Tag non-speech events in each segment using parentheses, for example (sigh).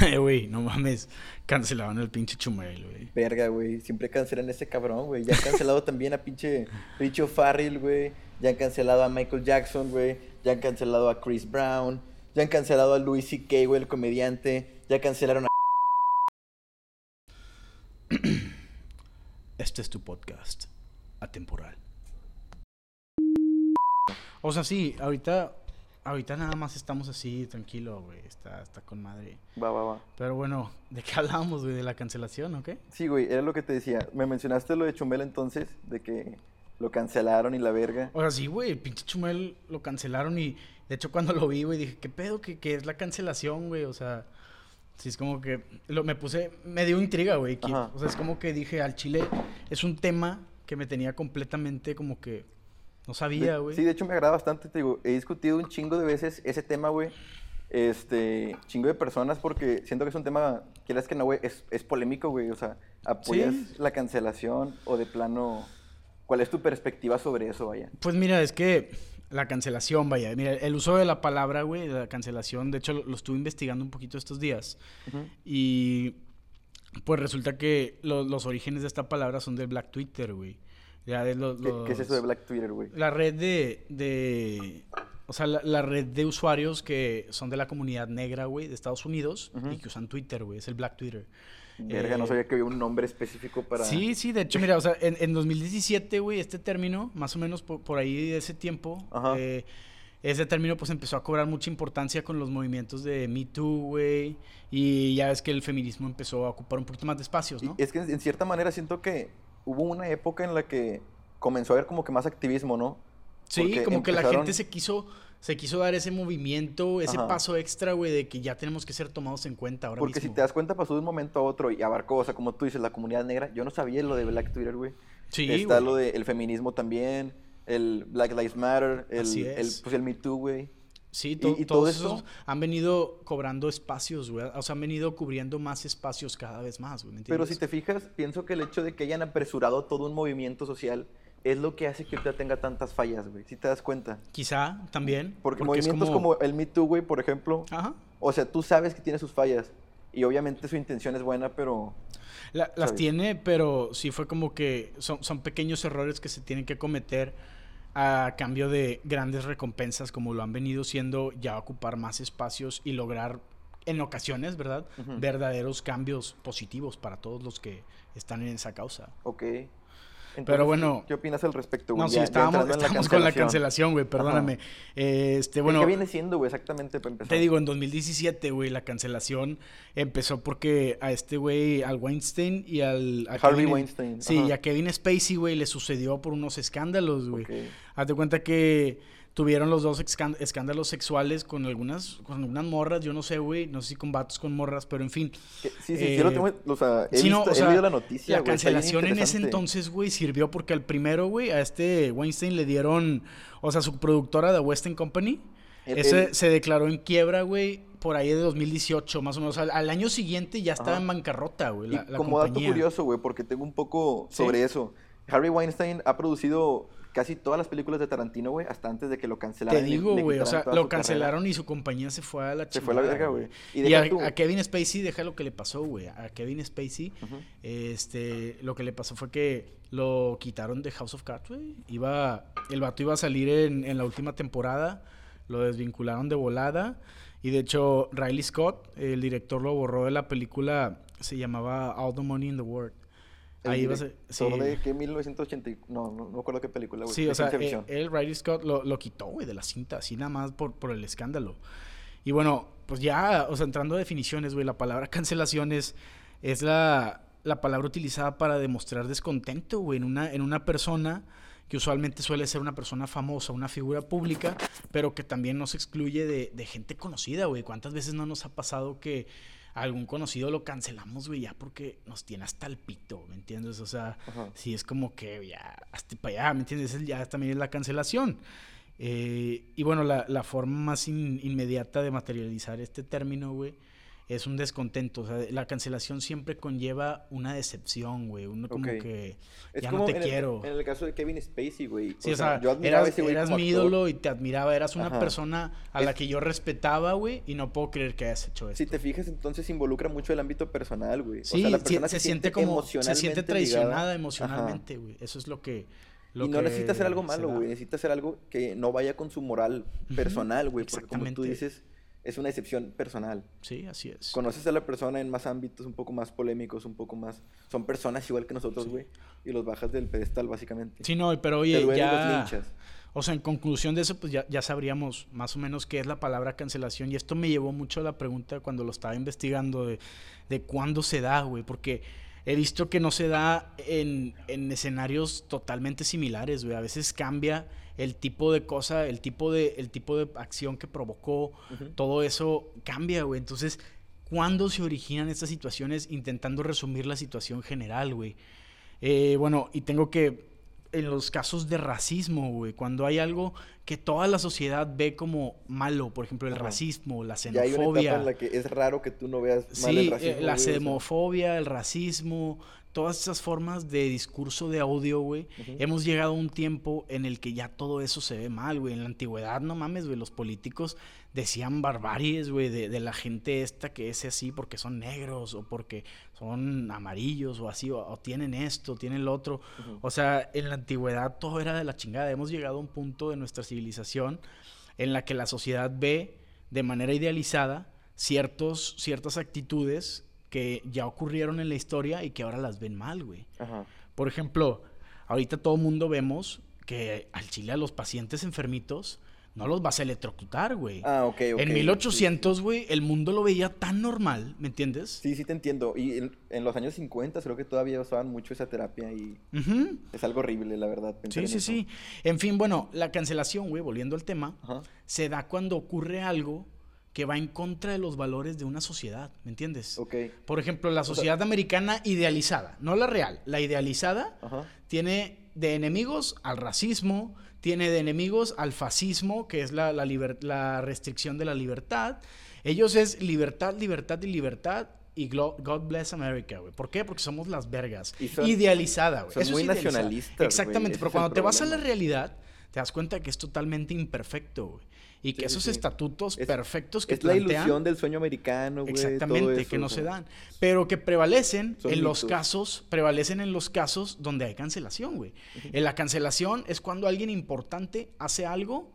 Eh, (laughs) güey, no mames. Cancelaban el pinche Chumel, güey. Verga, güey. Siempre cancelan a ese cabrón, güey. Ya han cancelado también a pinche Richo Farrell, güey. Ya han cancelado a Michael Jackson, güey. Ya han cancelado a Chris Brown. Ya han cancelado a Louis C.K., güey, el comediante. Ya cancelaron a... (clears throat) Este es tu podcast atemporal. O sea, sí, ahorita Ahorita nada más estamos así, tranquilo, güey. Está, está con madre. Va, va, va. Pero bueno, ¿de qué hablábamos, güey? ¿De la cancelación o qué? Sí, güey, era lo que te decía. Me mencionaste lo de Chumel entonces, de que lo cancelaron y la verga. O sea, sí, güey, el pinche Chumel lo cancelaron y de hecho cuando lo vi, güey, dije, ¿qué pedo? ¿Qué, qué es la cancelación, güey? O sea, sí, es como que lo, me puse, me dio intriga, güey. O sea, es como que dije, al chile es un tema que me tenía completamente como que no sabía, güey. Sí, de hecho me agrada bastante, te digo, he discutido un chingo de veces ese tema, güey. Este, chingo de personas porque siento que es un tema, quieras que no, güey, es, es, polémico, güey. O sea, ¿apoyas la cancelación o de plano, cuál es tu perspectiva sobre eso, vaya? Pues mira, es que la cancelación, vaya, mira, el uso de la palabra, güey, la cancelación, de hecho lo, estuve investigando un poquito estos días. Y pues resulta que los orígenes de esta palabra son del Black Twitter, güey. ¿Qué, es eso de Black Twitter, güey? La red de, de o sea, la, red de usuarios que son de la comunidad negra, güey, de Estados Unidos y que usan Twitter, güey, es el Black Twitter. Verga, no eh, sabía que había un nombre específico para... Sí, sí, de hecho, mira, o sea, en, en 2017, güey, este término, más o menos por, ahí de ese tiempo, eh, ese término pues empezó a cobrar mucha importancia con los movimientos de Me Too, güey, y ya ves que el feminismo empezó a ocupar un poquito más de espacios, ¿no? es que en cierta manera siento que hubo una época en la que comenzó a haber como que más activismo, ¿no? Sí, como que la gente se quiso, se quiso dar ese movimiento, ese paso extra, güey, de que ya tenemos que ser tomados en cuenta ahora Porque si te das cuenta, pasó de un momento a otro y abarcó, o sea, como tú dices, la comunidad negra. Yo no sabía lo de Black Twitter, güey. Sí, Está lo del feminismo también, el Black Lives Matter, el, el, pues el Me Too, güey. Sí, y, todo eso han venido cobrando espacios, güey. O sea, han venido cubriendo más espacios cada vez más, güey. Pero si te fijas, pienso que el hecho de que hayan apresurado todo un movimiento social es lo que hace que ahorita tenga tantas fallas, güey. Si te das cuenta. Quizá también. Porque, movimientos como... el Me Too, güey, por ejemplo. Ajá. O sea, tú sabes que tiene sus fallas. Y obviamente su intención es buena, pero. las tiene, pero sí fue como que son, son pequeños errores que se tienen que cometer a cambio de grandes recompensas como lo han venido siendo, ya ocupar más espacios y lograr en ocasiones, ¿verdad? Verdaderos cambios positivos para todos los que están en esa causa. Ok pero bueno. ¿Qué opinas al respecto, güey? No, sí, estábamos, con la cancelación, güey, perdóname. este, bueno, ¿Qué viene siendo, güey, exactamente para empezar? Te digo, en 2017, güey, la cancelación empezó porque a este güey, al Weinstein y al. Harvey Weinstein. Sí, y a Kevin Spacey, güey, le sucedió por unos escándalos, güey. Hazte cuenta que tuvieron los dos escándalos sexuales con algunas, con algunas morras, yo no sé, güey, no sé si con vatos con morras, pero en fin. Sí, sí, sí, lo tengo, o sea, he, leído la noticia, La cancelación en ese entonces, güey, sirvió porque al primero, güey, a este Weinstein le dieron, o sea, su productora de Western Company, ese se declaró en quiebra, güey, por ahí de 2018, más o menos. Al, año siguiente ya estaba en bancarrota, güey, la, como dato curioso, güey, porque tengo un poco sobre eso. Harvey Weinstein ha producido casi todas las películas de Tarantino, güey, hasta antes de que lo cancelaran. Te digo, güey, o sea, lo cancelaron y su compañía se fue a la chingada. Se fue a la verga, güey. Y, a, Kevin Spacey, deja lo que le pasó, güey. A Kevin Spacey, este, lo que le pasó fue que lo quitaron de House of Cards, güey. Iba, el vato iba a salir en, en la última temporada, lo desvincularon de volada. Y de hecho, Riley Scott, el director, lo borró de la película, se llamaba All the Money in the World. Ahí va a ser. Sí. de que 1980. No, no, no acuerdo qué película, güey. Sí, o sea, él, él, Riley Scott, lo, lo quitó, güey, de la cinta, así nada más por, por el escándalo. Y bueno, pues ya, o sea, entrando a definiciones, güey, la palabra (laughs) cancelación es, es la, la palabra utilizada para demostrar descontento, güey, en una, en una persona que usualmente suele ser una persona famosa, una figura pública, pero que también nos excluye de, de gente conocida, güey. ¿Cuántas veces no nos ha pasado que algún conocido lo cancelamos, güey, ya porque nos tiene hasta el pito, ¿me entiendes? O sea, si es como que ya, hasta para allá, ¿me entiendes? Ya también es la cancelación. Eh, y bueno, la, la forma más inmediata de materializar este término, güey, es un descontento. O sea, la cancelación siempre conlleva una decepción, güey. Uno como que ya no te quiero. en el caso de Kevin Spacey, güey. Sí, o, sea, yo admiraba eras, ese eras mi ídolo y te admiraba. Eras una persona a la que yo respetaba, güey, y no puedo creer que hayas hecho esto. Si te fijas, entonces involucra mucho el ámbito personal, güey. Sí, o sea, la persona se, siente, como... Se siente traicionada emocionalmente, güey. Eso es lo que... y no necesita hacer algo malo, güey. Necesita hacer algo que no vaya con su moral personal, güey. Porque como tú dices es una excepción personal. Sí, así es. Conoces a la persona en más ámbitos un poco más polémicos, un poco más... Son personas igual que nosotros, güey. Y los bajas del pedestal, básicamente. Sí, no, pero oye, ya... O sea, en conclusión de eso, pues ya, ya sabríamos más o menos qué es la palabra cancelación. Y esto me llevó mucho a la pregunta cuando lo estaba investigando de, de cuándo se da, güey. Porque he visto que no se da en, en escenarios totalmente similares, güey. A veces cambia el tipo de cosa, el tipo de, el tipo de acción que provocó, todo eso cambia, güey. Entonces, ¿cuándo se originan estas situaciones? Intentando resumir la situación general, güey. Eh, bueno, y tengo que, en los casos de racismo, güey, cuando hay algo que toda la sociedad ve como malo, por ejemplo, el racismo, la xenofobia. Ya hay una etapa en la que es raro que tú no veas mal el racismo. Eh, la xenofobia, el racismo, todas esas formas de discurso de audio, güey, hemos llegado a un tiempo en el que ya todo eso se ve mal, güey. En la antigüedad, no mames, güey, los políticos decían barbaries, güey, de, la gente esta que es así porque son negros o porque son amarillos o así, o, tienen esto, tienen lo otro. O sea, en la antigüedad todo era de la chingada. Hemos llegado a un punto de nuestra civilización en la que la sociedad ve de manera idealizada ciertos, ciertas actitudes que ya ocurrieron en la historia y que ahora las ven mal, güey. Por ejemplo, ahorita todo el mundo vemos que al chile a los pacientes enfermitos no los vas a electrocutar, güey. Ah, ok, ok. En 1800, güey, el mundo lo veía tan normal, ¿me entiendes? Sí, sí te entiendo. Y en, los años 50 creo que todavía usaban mucho esa terapia y es algo horrible, la verdad. Sí, sí, sí. En fin, bueno, la cancelación, güey, volviendo al tema, se da cuando ocurre algo que va en contra de los valores de una sociedad, ¿me entiendes? Ok. Por ejemplo, la sociedad americana idealizada, no la real, la idealizada tiene de enemigos al racismo, tiene de enemigos al fascismo, que es la, la, restricción de la libertad. Ellos es libertad, libertad y libertad y God bless America, güey. ¿Por qué? Porque somos las vergas. Idealizada, güey. Son muy nacionalistas. Exactamente, pero cuando te vas a la realidad, te das cuenta que es totalmente imperfecto, güey. Y que esos estatutos perfectos que Es la ilusión del sueño americano, güey. Exactamente, que no se dan. Pero que prevalecen en los casos, prevalecen en los casos donde hay cancelación, güey. En la cancelación es cuando alguien importante hace algo,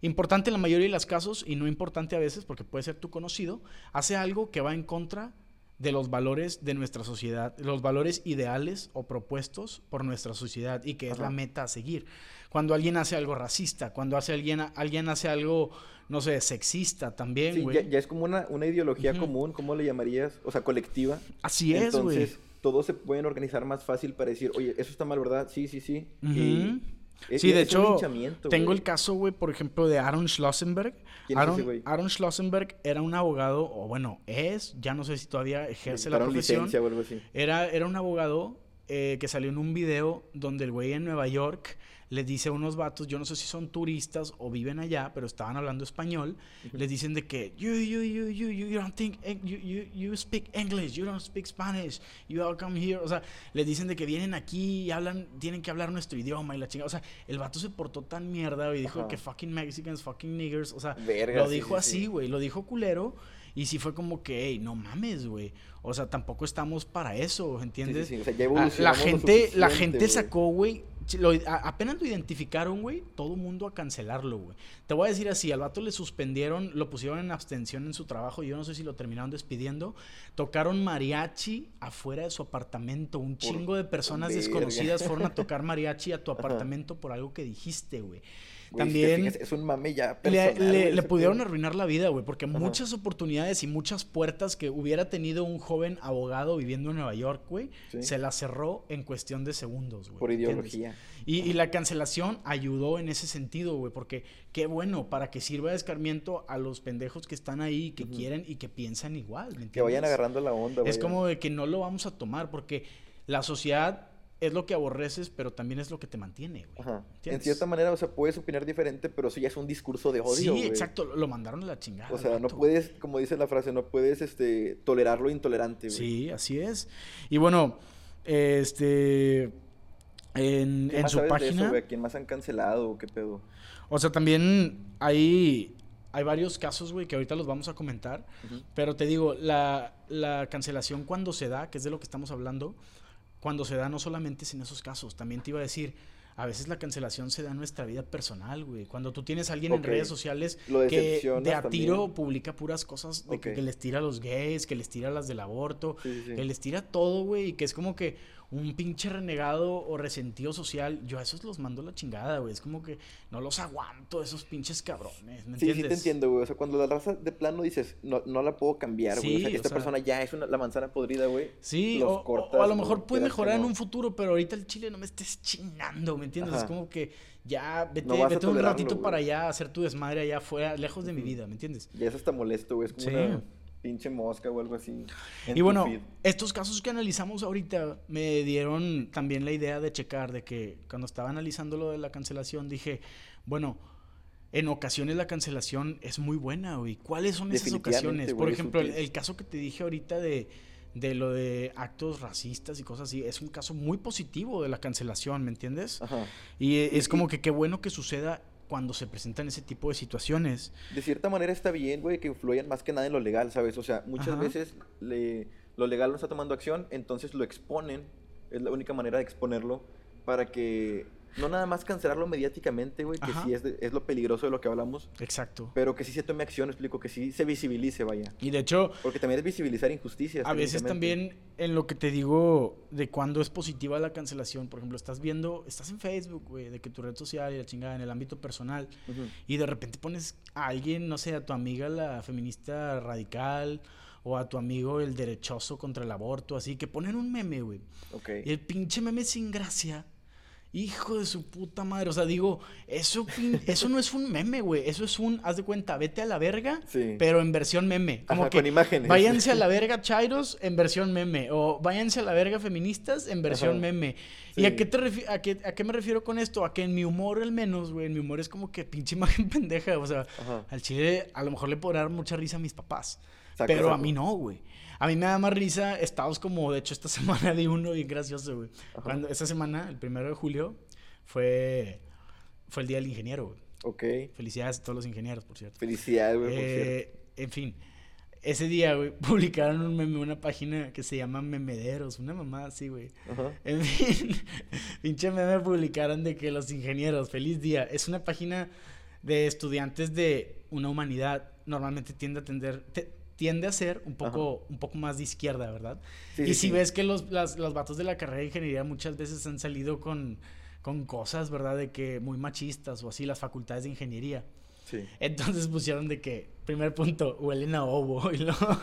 importante en la mayoría de los casos y no importante a veces porque puede ser tu conocido, hace algo que va en contra de los valores de nuestra sociedad, los valores ideales o propuestos por nuestra sociedad y que es la meta a seguir cuando alguien hace algo racista, cuando hace alguien, alguien hace algo, no sé, sexista también, güey. Sí, ya, es como una, ideología común, ¿cómo le llamarías? O sea, colectiva. Así es, güey. Entonces, todos se pueden organizar más fácil para decir, oye, eso está mal, ¿verdad? Sí, sí, sí. Sí, de hecho, tengo el caso, güey, por ejemplo, de Aaron Schlossenberg. ¿Quién Aaron, es ese, Aaron Schlossenberg era un abogado, o bueno, es, ya no sé si todavía ejerce la profesión. o algo así. Era, era un abogado eh, que salió en un video donde el güey en Nueva York les dice a unos vatos, yo no sé si son turistas o viven allá, pero estaban hablando español, les dicen de que you, you, you, you, you don't think, you, you, you speak English, you don't speak Spanish, you all come here, o sea, les dicen de que vienen aquí y hablan, tienen que hablar nuestro idioma y la chingada, o sea, el vato se portó tan mierda y dijo que fucking Mexicans, fucking niggers, o sea, lo dijo así, güey, lo dijo culero. Y sí fue como que, hey, no mames, güey. O sea, tampoco estamos para eso, ¿entiendes? Sí, sí, o sea, ya la gente, la gente sacó, güey, apenas lo identificaron, güey, todo mundo a cancelarlo, güey. Te voy a decir así, al vato le suspendieron, lo pusieron en abstención en su trabajo, yo no sé si lo terminaron despidiendo. Tocaron mariachi afuera de su apartamento, un chingo de personas desconocidas fueron a (laughs) tocar mariachi a tu apartamento por algo que dijiste, güey. También es, un mame ya le, pudieron arruinar la vida, güey, porque muchas oportunidades y muchas puertas que hubiera tenido un joven abogado viviendo en Nueva York, güey, se las cerró en cuestión de segundos, güey. Por ideología. Y, la cancelación ayudó en ese sentido, güey, porque qué bueno, para que sirva de escarmiento a los pendejos que están ahí, que quieren y que piensan igual, Que vayan agarrando la onda, Es como de que no lo vamos a tomar, porque la sociedad es lo que aborreces, pero también es lo que te mantiene, güey. Ajá. En cierta manera, o sea, puedes opinar diferente, pero eso ya es un discurso de odio, Sí, exacto, lo mandaron a la chingada. O sea, no puedes, como dice la frase, no puedes este, tolerar lo intolerante, güey. Sí, así es. Y bueno, este... En, en su página... De ¿Quién más han cancelado? ¿Qué pedo? O sea, también hay, hay varios casos, güey, que ahorita los vamos a comentar. Pero te digo, la, la cancelación cuando se da, que es de lo que estamos hablando cuando se da no solamente en esos casos, también te iba a decir, a veces la cancelación se da en nuestra vida personal, güey. Cuando tú tienes a alguien en redes sociales que de a tiro publica puras cosas de que, les tira a los gays, que les tira a las del aborto, que les tira todo, güey, y que es como que un pinche renegado o resentido social, yo a esos los mando la chingada, güey. Es como que no los aguanto, esos pinches cabrones, ¿me sí, Sí, te entiendo, güey. O sea, cuando la raza de plano dices, no, no la puedo cambiar, güey. o sea, que esta persona ya es una, la manzana podrida, güey. Sí, o, o, a lo mejor puede mejorar en un futuro, pero ahorita el chile no me estés chingando, ¿me entiendes? Es como que ya vete, vete un ratito para allá, hacer tu desmadre allá afuera, lejos de mi vida, ¿me entiendes? Ya eso está molesto, güey. Es como una pinche mosca o algo así. Y bueno, estos casos que analizamos ahorita me dieron también la idea de checar, de que cuando estaba analizando lo de la cancelación dije, bueno, en ocasiones la cancelación es muy buena, güey. ¿Cuáles son esas ocasiones? Por ejemplo, el, caso que te dije ahorita de, de lo de actos racistas y cosas así, es un caso muy positivo de la cancelación, ¿me entiendes? Y es como que qué bueno que suceda cuando se presentan ese tipo de situaciones. De cierta manera está bien, güey, que influyan más que nada en lo legal, ¿sabes? O sea, muchas veces le, lo legal no está tomando acción, entonces lo exponen, es la única manera de exponerlo, para que no nada más cancelarlo mediáticamente, güey, que sí es, es, lo peligroso de lo que hablamos. Exacto. Pero que sí se tome acción, explico, que sí se visibilice, vaya. Y de hecho... Porque también es visibilizar injusticias. A veces también en lo que te digo de cuando es positiva la cancelación, por ejemplo, estás viendo, estás en Facebook, güey, de que tu red social y la chingada en el ámbito personal, y de repente pones a alguien, no sé, a tu amiga la feminista radical o a tu amigo el derechoso contra el aborto, así, que ponen un meme, güey. Ok. Y el pinche meme sin gracia Hijo de su puta madre. O sea, digo, eso, (laughs) eso no es un meme, güey. Eso es un, haz de cuenta, vete a la verga, pero en versión meme. Como que con imágenes. Váyanse a la (laughs) verga chairos en versión meme. O váyanse a la verga feministas en versión meme. ¿Y a qué, te a, qué, a qué me refiero con esto? A que en mi humor, al menos, güey, en mi humor es como que pinche (laughs) imagen pendeja. O sea, al chile a lo mejor le podrá dar mucha risa a mis papás. pero a mí no, güey. A mí me da más risa estados como, de hecho, esta (laughs) semana de uno bien gracioso, güey. Cuando esta semana, el primero de julio, fue, fue el Día del Ingeniero, güey. Ok. Felicidades a todos los ingenieros, por cierto. Felicidades, güey, por eh, En fin, ese día, güey, (laughs) publicaron un meme, una página que se llama Memederos, una mamada así, güey. Ajá. En fin, (laughs) pinche meme publicaron de que los ingenieros, feliz día. Es una página de estudiantes de una humanidad, normalmente tiende a atender tiende a ser un poco, un poco más de izquierda, ¿verdad? y si ves que los, las, los vatos de la carrera de ingeniería muchas veces han salido con, con cosas, ¿verdad? De que muy machistas o así, las facultades de ingeniería. Sí. Entonces pusieron de que, primer punto, huelen a ovo. (laughs) Y luego,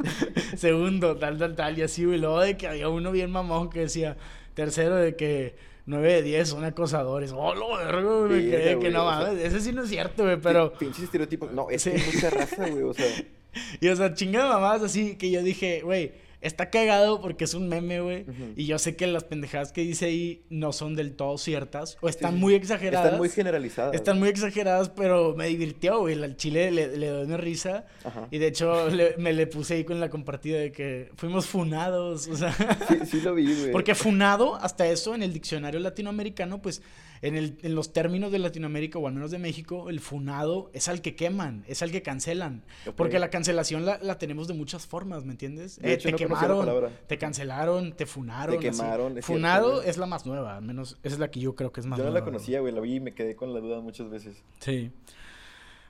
segundo, tal, tal, tal. Y así, y luego de que había uno bien mamón que decía, tercero, de que 9 de 10 son acosadores. Oh, lo vergo, sí, que no mames. Ese sí no es cierto, güey, pero. Pinches estereotipos. No, es que mucha raza, güey, o sea. (laughs) (laughs) Y o sea, chingada mamás así que yo dije, güey, está cagado porque es un meme, güey. Y yo sé que las pendejadas que dice ahí no son del todo ciertas. O están muy exageradas. Están muy generalizadas. Están muy exageradas, pero me divirtió, güey. Al chile le, le doy una risa. Y de hecho (laughs) me le puse ahí con la compartida de que fuimos funados. O sea. Sí, sí lo vi, güey. (laughs) Porque funado, hasta eso, en el diccionario latinoamericano, pues en, el, en los términos de Latinoamérica o al menos de México, el funado es al que queman, es al que cancelan. Porque la cancelación la, la, tenemos de muchas formas, ¿me entiendes? Eh, te quemaron, te cancelaron, te funaron. Te quemaron. Es Funado es la más nueva, al menos esa es la que yo creo que es más nueva. Yo no la conocía, güey, la vi y me quedé con la duda muchas veces. Sí.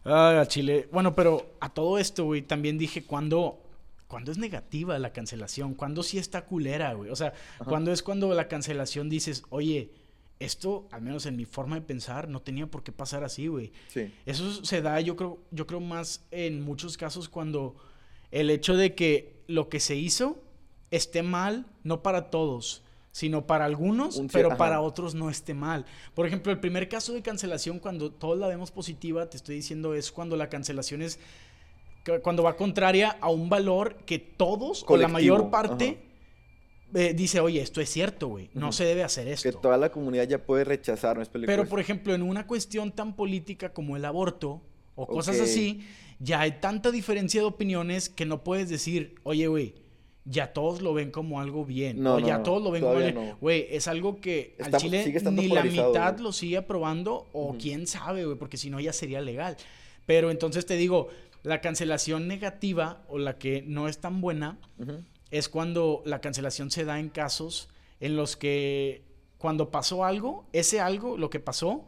Ah, Chile. Bueno, pero a todo esto, güey, también dije cuando cuando es negativa la cancelación, cuando sí está culera, güey. O sea, cuando es cuando la cancelación dices, oye, esto, al menos en mi forma de pensar, no tenía por qué pasar así, güey. Sí. Eso se da, yo creo, yo creo más en muchos casos cuando el hecho de que lo que se hizo esté mal, no para todos, sino para algunos, pero para otros no esté mal. Por ejemplo, el primer caso de cancelación, cuando todos la vemos positiva, te estoy diciendo, es cuando la cancelación es cuando va contraria a un valor que todos o la mayor parte eh, dice, oye, esto es cierto, güey. No se debe hacer esto. Que toda la comunidad ya puede rechazar, no es Pero, por ejemplo, en una cuestión tan política como el aborto o cosas así, ya hay tanta diferencia de opiniones que no puedes decir, oye, güey, ya todos lo ven como algo bien. No, o ya todos lo ven como algo Güey, es algo que al Chile ni la mitad lo sigue aprobando o quién sabe, güey, porque si no ya sería legal. Pero entonces te digo, la cancelación negativa o la que no es tan buena es cuando la cancelación se da en casos en los que cuando pasó algo, ese algo, lo que pasó,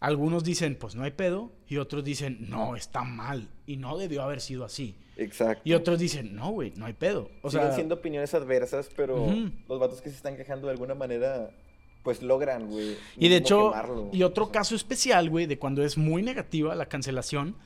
algunos dicen, pues no hay pedo, y otros dicen, no, está mal, y no debió haber sido así. Exacto. Y otros dicen, no, güey, no hay pedo. O Siguen siendo opiniones adversas, pero los vatos que se están quejando de alguna manera, pues logran, güey. Y de hecho, y otro caso especial, güey, de cuando es muy negativa la cancelación,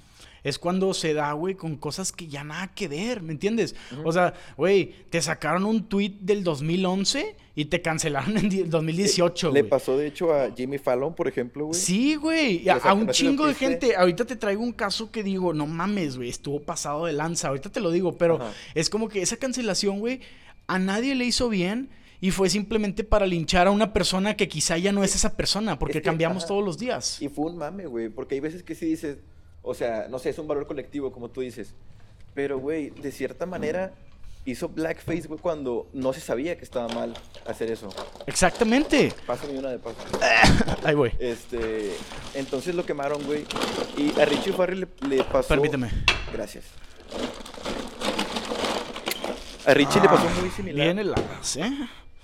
es cuando se da, güey, con cosas que ya nada que ver, ¿me entiendes? O sea, güey, te sacaron un tweet del 2011 y te cancelaron (laughs) en el 2018, güey. Le pasó, de hecho, a Jimmy Fallon, por ejemplo, güey. Sí, güey, a, un chingo de gente. Ahorita te traigo un caso que digo, no mames, güey, estuvo pasado de lanza. Ahorita te lo digo, pero es como que esa cancelación, güey, a nadie le hizo bien y fue simplemente para linchar a una persona que quizá ya no es esa persona, porque cambiamos todos los días. Y fue un mame, güey, porque hay veces que sí dices, o sea, no sé, es un valor colectivo, como tú dices. Pero, güey, de cierta manera hizo blackface, güey, cuando no se sabía que estaba mal hacer eso. Exactamente. Pásame una de paso. (laughs) Ahí voy. Este, entonces lo quemaron, güey. Y a Richie Farrell le, pasó. Permíteme. Gracias. A Richie le pasó muy similar. Bien heladas, ¿eh?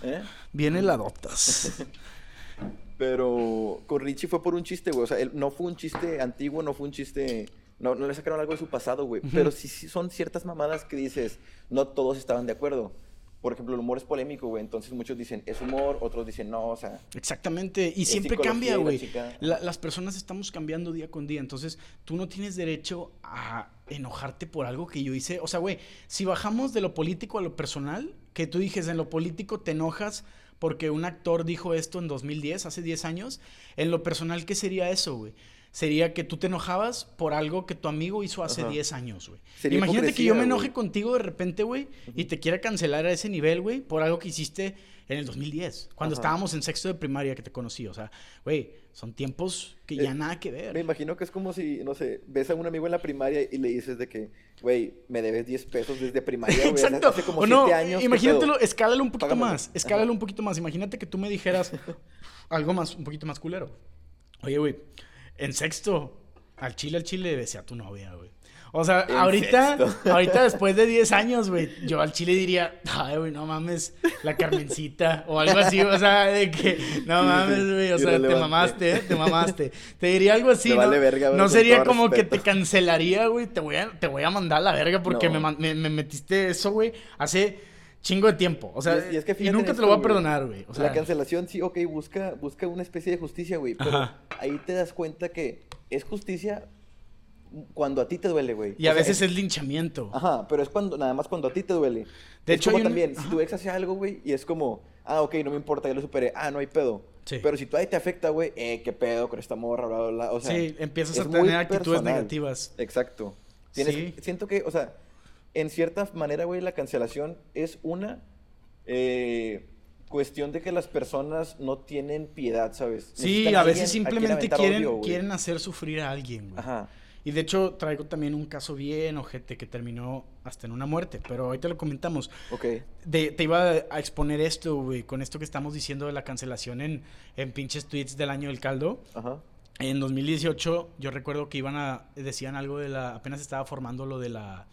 ¿Eh? Bien heladotas. (laughs) Pero con Richie fue por un chiste, güey. O sea, él, no fue un chiste antiguo, no fue un chiste. No, no le sacaron algo de su pasado, güey. Pero sí, sí son ciertas mamadas que dices, no todos estaban de acuerdo. Por ejemplo, el humor es polémico, güey. Entonces muchos dicen, es humor, otros dicen, no, o sea. Exactamente. Y siempre cambia, güey. las personas estamos cambiando día con día. Entonces, tú no tienes derecho a enojarte por algo que yo hice. O sea, güey, si bajamos de lo político a lo personal, que tú dijes en lo político te enojas porque un actor dijo esto en 2010, hace 10 años. En lo personal, ¿qué sería eso, güey? Sería que tú te enojabas por algo que tu amigo hizo hace 10 años, güey. Imagínate que yo me enoje contigo de repente, güey, y te quiera cancelar a ese nivel, güey, por algo que hiciste en el 2010, cuando estábamos en sexto de primaria que te conocí. O sea, güey, son tiempos que ya eh, nada que ver. Me imagino que es como si, no sé, ves a un amigo en la primaria y le dices de que, güey, me debes 10 pesos desde primaria, güey. Exacto. Hace como 7 años. Imagínatelo, escálalo un poquito más. Escálalo un poquito más. Imagínate que tú me dijeras (laughs) algo más, un poquito más culero. Oye, güey, en sexto, al chile, al chile, besé a tu novia, güey. O sea, ahorita, (laughs) ahorita después de 10 (laughs) años, güey, yo al chile diría, ay, güey, no mames, la Carmencita, o algo así, o sea, de que, no mames, güey, o sea, te mamaste, ¿eh? te mamaste. Te diría algo así, ¿no? no sería como que te cancelaría, güey, te voy a, te voy a mandar a la verga porque me, me, metiste eso, güey, hace chingo de tiempo. O sea, y, nunca te lo voy a perdonar, güey. O sea, la cancelación, sí, ok, busca, busca una especie de justicia, güey. Pero ahí te das cuenta que es justicia cuando a ti te duele, güey. Y a veces es... linchamiento. Ajá, pero es cuando, nada más cuando a ti te duele. De hecho, como también, si tu ex hace algo, güey, y es como, ah, ok, no me importa, ya lo superé, ah, no hay pedo. Sí. Pero si tú ahí te afecta, güey, eh, qué pedo con esta morra, bla, bla, bla. O sea, sí, empiezas a tener actitudes negativas. Exacto. Tienes, Siento que, o sea, en cierta manera, güey, la cancelación es una eh, cuestión de que las personas no tienen piedad, ¿sabes? Sí, a veces simplemente quieren, quieren hacer sufrir a alguien, güey. Ajá. Y de hecho traigo también un caso bien ojete que terminó hasta en una muerte, pero ahorita lo comentamos. Ok. te iba a exponer esto, güey, con esto que estamos diciendo de la cancelación en, en pinches tweets del año del caldo. Ajá. En 2018 yo recuerdo que iban a, decían algo de la, apenas estaba formando lo de la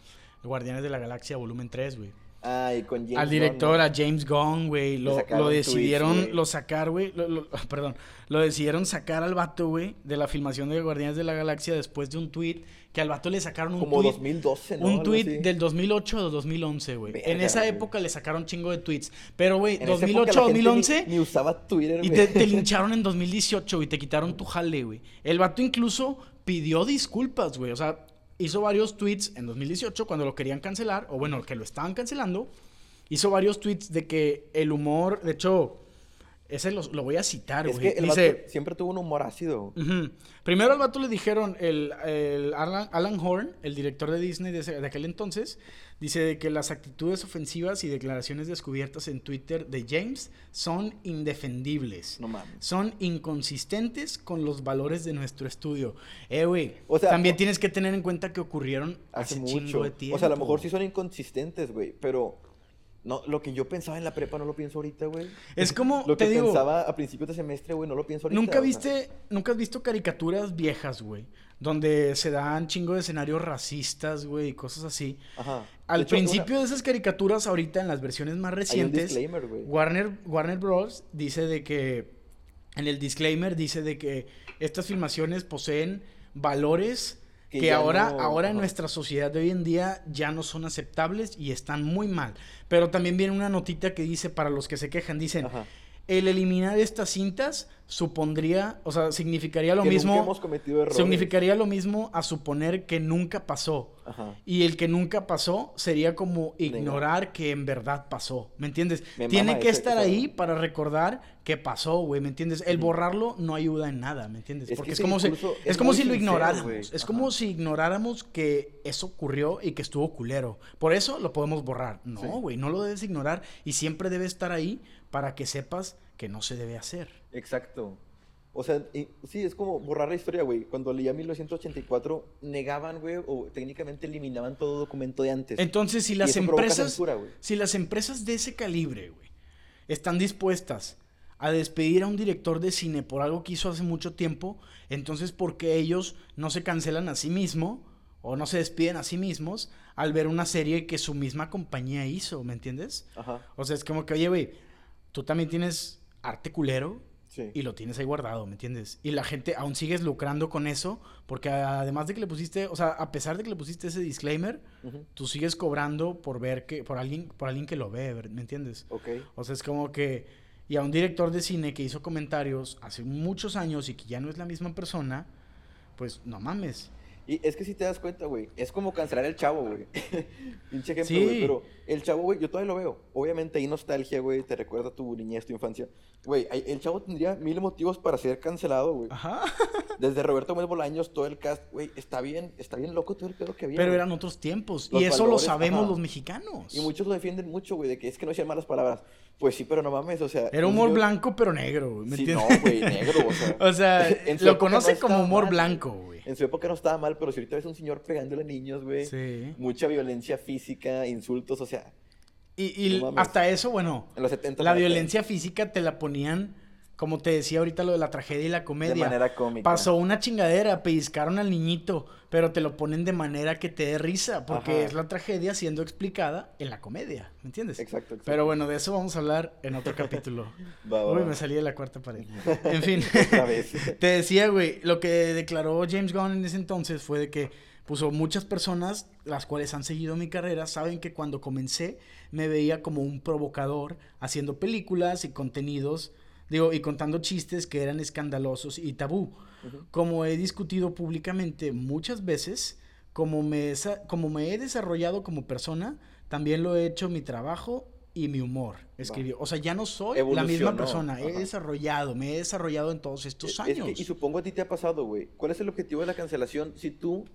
Guardianes de la Galaxia volumen 3, güey. Ah, con James Al director, a James Gunn, güey. Lo, lo, decidieron lo sacar, güey. (laughs) perdón. Lo decidieron sacar al vato, güey, de la filmación de Guardianes de la Galaxia después de un tweet que al vato le sacaron un Como 2012, ¿no? Un tweet del 2008 o 2011, güey. En esa época le sacaron chingo de tweets. Pero, güey, 2008 2011. Ni, usaba Twitter, Y te, te (laughs) lincharon en 2018, y Te quitaron tu jale, güey. El vato incluso pidió disculpas, güey. O sea, hizo varios tweets en 2018 cuando lo querían cancelar, o bueno, que lo estaban cancelando. Hizo varios tweets de que el humor, de hecho, Ese lo, lo voy a citar, Es güey. que el Dice, vato siempre tuvo un humor ácido. Primero al vato le dijeron, el, el Alan, Alan Horn, el director de Disney de, ese- de aquel entonces, dice de que las actitudes ofensivas y declaraciones descubiertas en Twitter de James son indefendibles. No mames. Son inconsistentes con los valores de nuestro estudio. Eh, güey. O sea, también tienes que tener en cuenta que ocurrieron Hace hace, mucho. de tiempo. O sea, a lo mejor sí son inconsistentes, güey, pero no, lo que yo pensaba en la prepa no lo pienso ahorita, güey. Es como, Lo te que digo, pensaba a principios de semestre, güey, no lo pienso ahorita. ¿Nunca viste, nunca has visto caricaturas viejas, güey? Donde se dan chingo de escenarios racistas, güey, y cosas así. Ajá. Al hecho, principio una- de esas caricaturas, ahorita en las versiones más hay un recientes. Warner, Warner Bros. dice de que, en el disclaimer dice de que estas filmaciones poseen valores Que ahora, no- ahora en nuestra sociedad de hoy en día ya no son aceptables y están muy mal. Pero también viene una notita que dice, para los que se quejan, dicen, Ajá. El eliminar estas cintas supondría, o sea, significaría lo Que mismo. nunca hemos cometido errores. Significaría lo mismo a suponer que nunca pasó. Ajá. Y el que nunca pasó sería como ignorar que en verdad pasó. ¿Me entiendes? Me Tiene que ese- estar ahí para recordar que pasó, güey. ¿Me entiendes? El borrarlo no ayuda en nada, ¿me entiendes? Es que Porque es como si, es es como si lo ignoráramos. Es Ajá. como si ignoráramos que eso ocurrió y que estuvo culero. Por eso lo podemos borrar. No, Sí. güey, no lo debes ignorar y siempre debe estar ahí para que sepas que no se debe hacer. Exacto. O sea, y- sí, es como borrar la historia, güey. Cuando leía 1984, negaban, güey, o técnicamente eliminaban todo documento de antes. Entonces, si las empresas, censura, si las empresas de ese calibre, güey, están dispuestas a despedir a un director de cine por algo que hizo hace mucho tiempo, entonces ¿por qué ellos no se cancelan a sí mismos o no se despiden a sí mismos al ver una serie que su misma compañía hizo, ¿me entiendes? Ajá. O sea, es como que, oye, güey, tú también tienes arte culero Sí. y lo tienes ahí guardado, ¿me entiendes? Y la gente aún sigues lucrando con eso, porque además de que le pusiste, o sea, a pesar de que le pusiste ese disclaimer, tú sigues cobrando por ver que, por alguien, por alguien que lo ve, ¿me entiendes? Ok. O sea, es como que, y a un director de cine que hizo comentarios hace muchos años y que ya no es la misma persona, pues no mames. Y es que si te das cuenta, güey, es como cancelar el chavo, güey. (laughs) Pinche ejemplo, Sí. güey. Pero el chavo, güey, yo todavía lo veo. Obviamente hay nostalgia, güey, te recuerda tu niñez, tu infancia. Güey, el chavo tendría mil motivos para ser cancelado, güey. Ajá. (laughs) Desde Roberto Gómez Bolaños, todo el cast, güey, está bien, está bien loco todo el pedo que había. Pero eran otros tiempos. Los y eso valores, lo sabemos ajá. los mexicanos. Y muchos lo defienden mucho, güey, de que es que no decían malas palabras. Pues sí, pero no mames, o sea. Era humor señor- blanco, pero negro, güey, ¿me Sí, entiendes? no, güey, negro, o sea. (laughs) O lo conoce no como humor mal, blanco, güey. En su época no estaba mal, pero si ahorita ves un señor pegándole a niños, güey. Sí. Mucha violencia física, insultos, o sea, Y, y No mames. hasta eso, bueno, en los 70. la violencia física te la ponían, como te decía ahorita lo de la tragedia y la comedia. De manera cómica. Pasó una chingadera, pellizcaron al niñito, pero te lo ponen de manera que te dé risa, porque Ajá. es la tragedia siendo explicada en la comedia, ¿me entiendes? Exacto, exacto. Pero bueno, de eso vamos a hablar en otro capítulo. (laughs) Va, va, Uy, me salí de la cuarta pared. (laughs) En fin. (laughs) Te decía, güey, lo que declaró James Gunn en ese entonces fue de que puso muchas personas, las cuales han seguido mi carrera, saben que cuando comencé me veía como un provocador haciendo películas y contenidos, digo, y contando chistes que eran escandalosos y tabú. Como he discutido públicamente muchas veces, como me, como me he desarrollado como persona, también lo he hecho mi trabajo y mi humor, escribió. O sea, ya no soy la misma persona, he desarrollado, me he desarrollado en todos estos Es años. que- y supongo a ti te ha pasado, güey. ¿Cuál es el objetivo de la cancelación si tú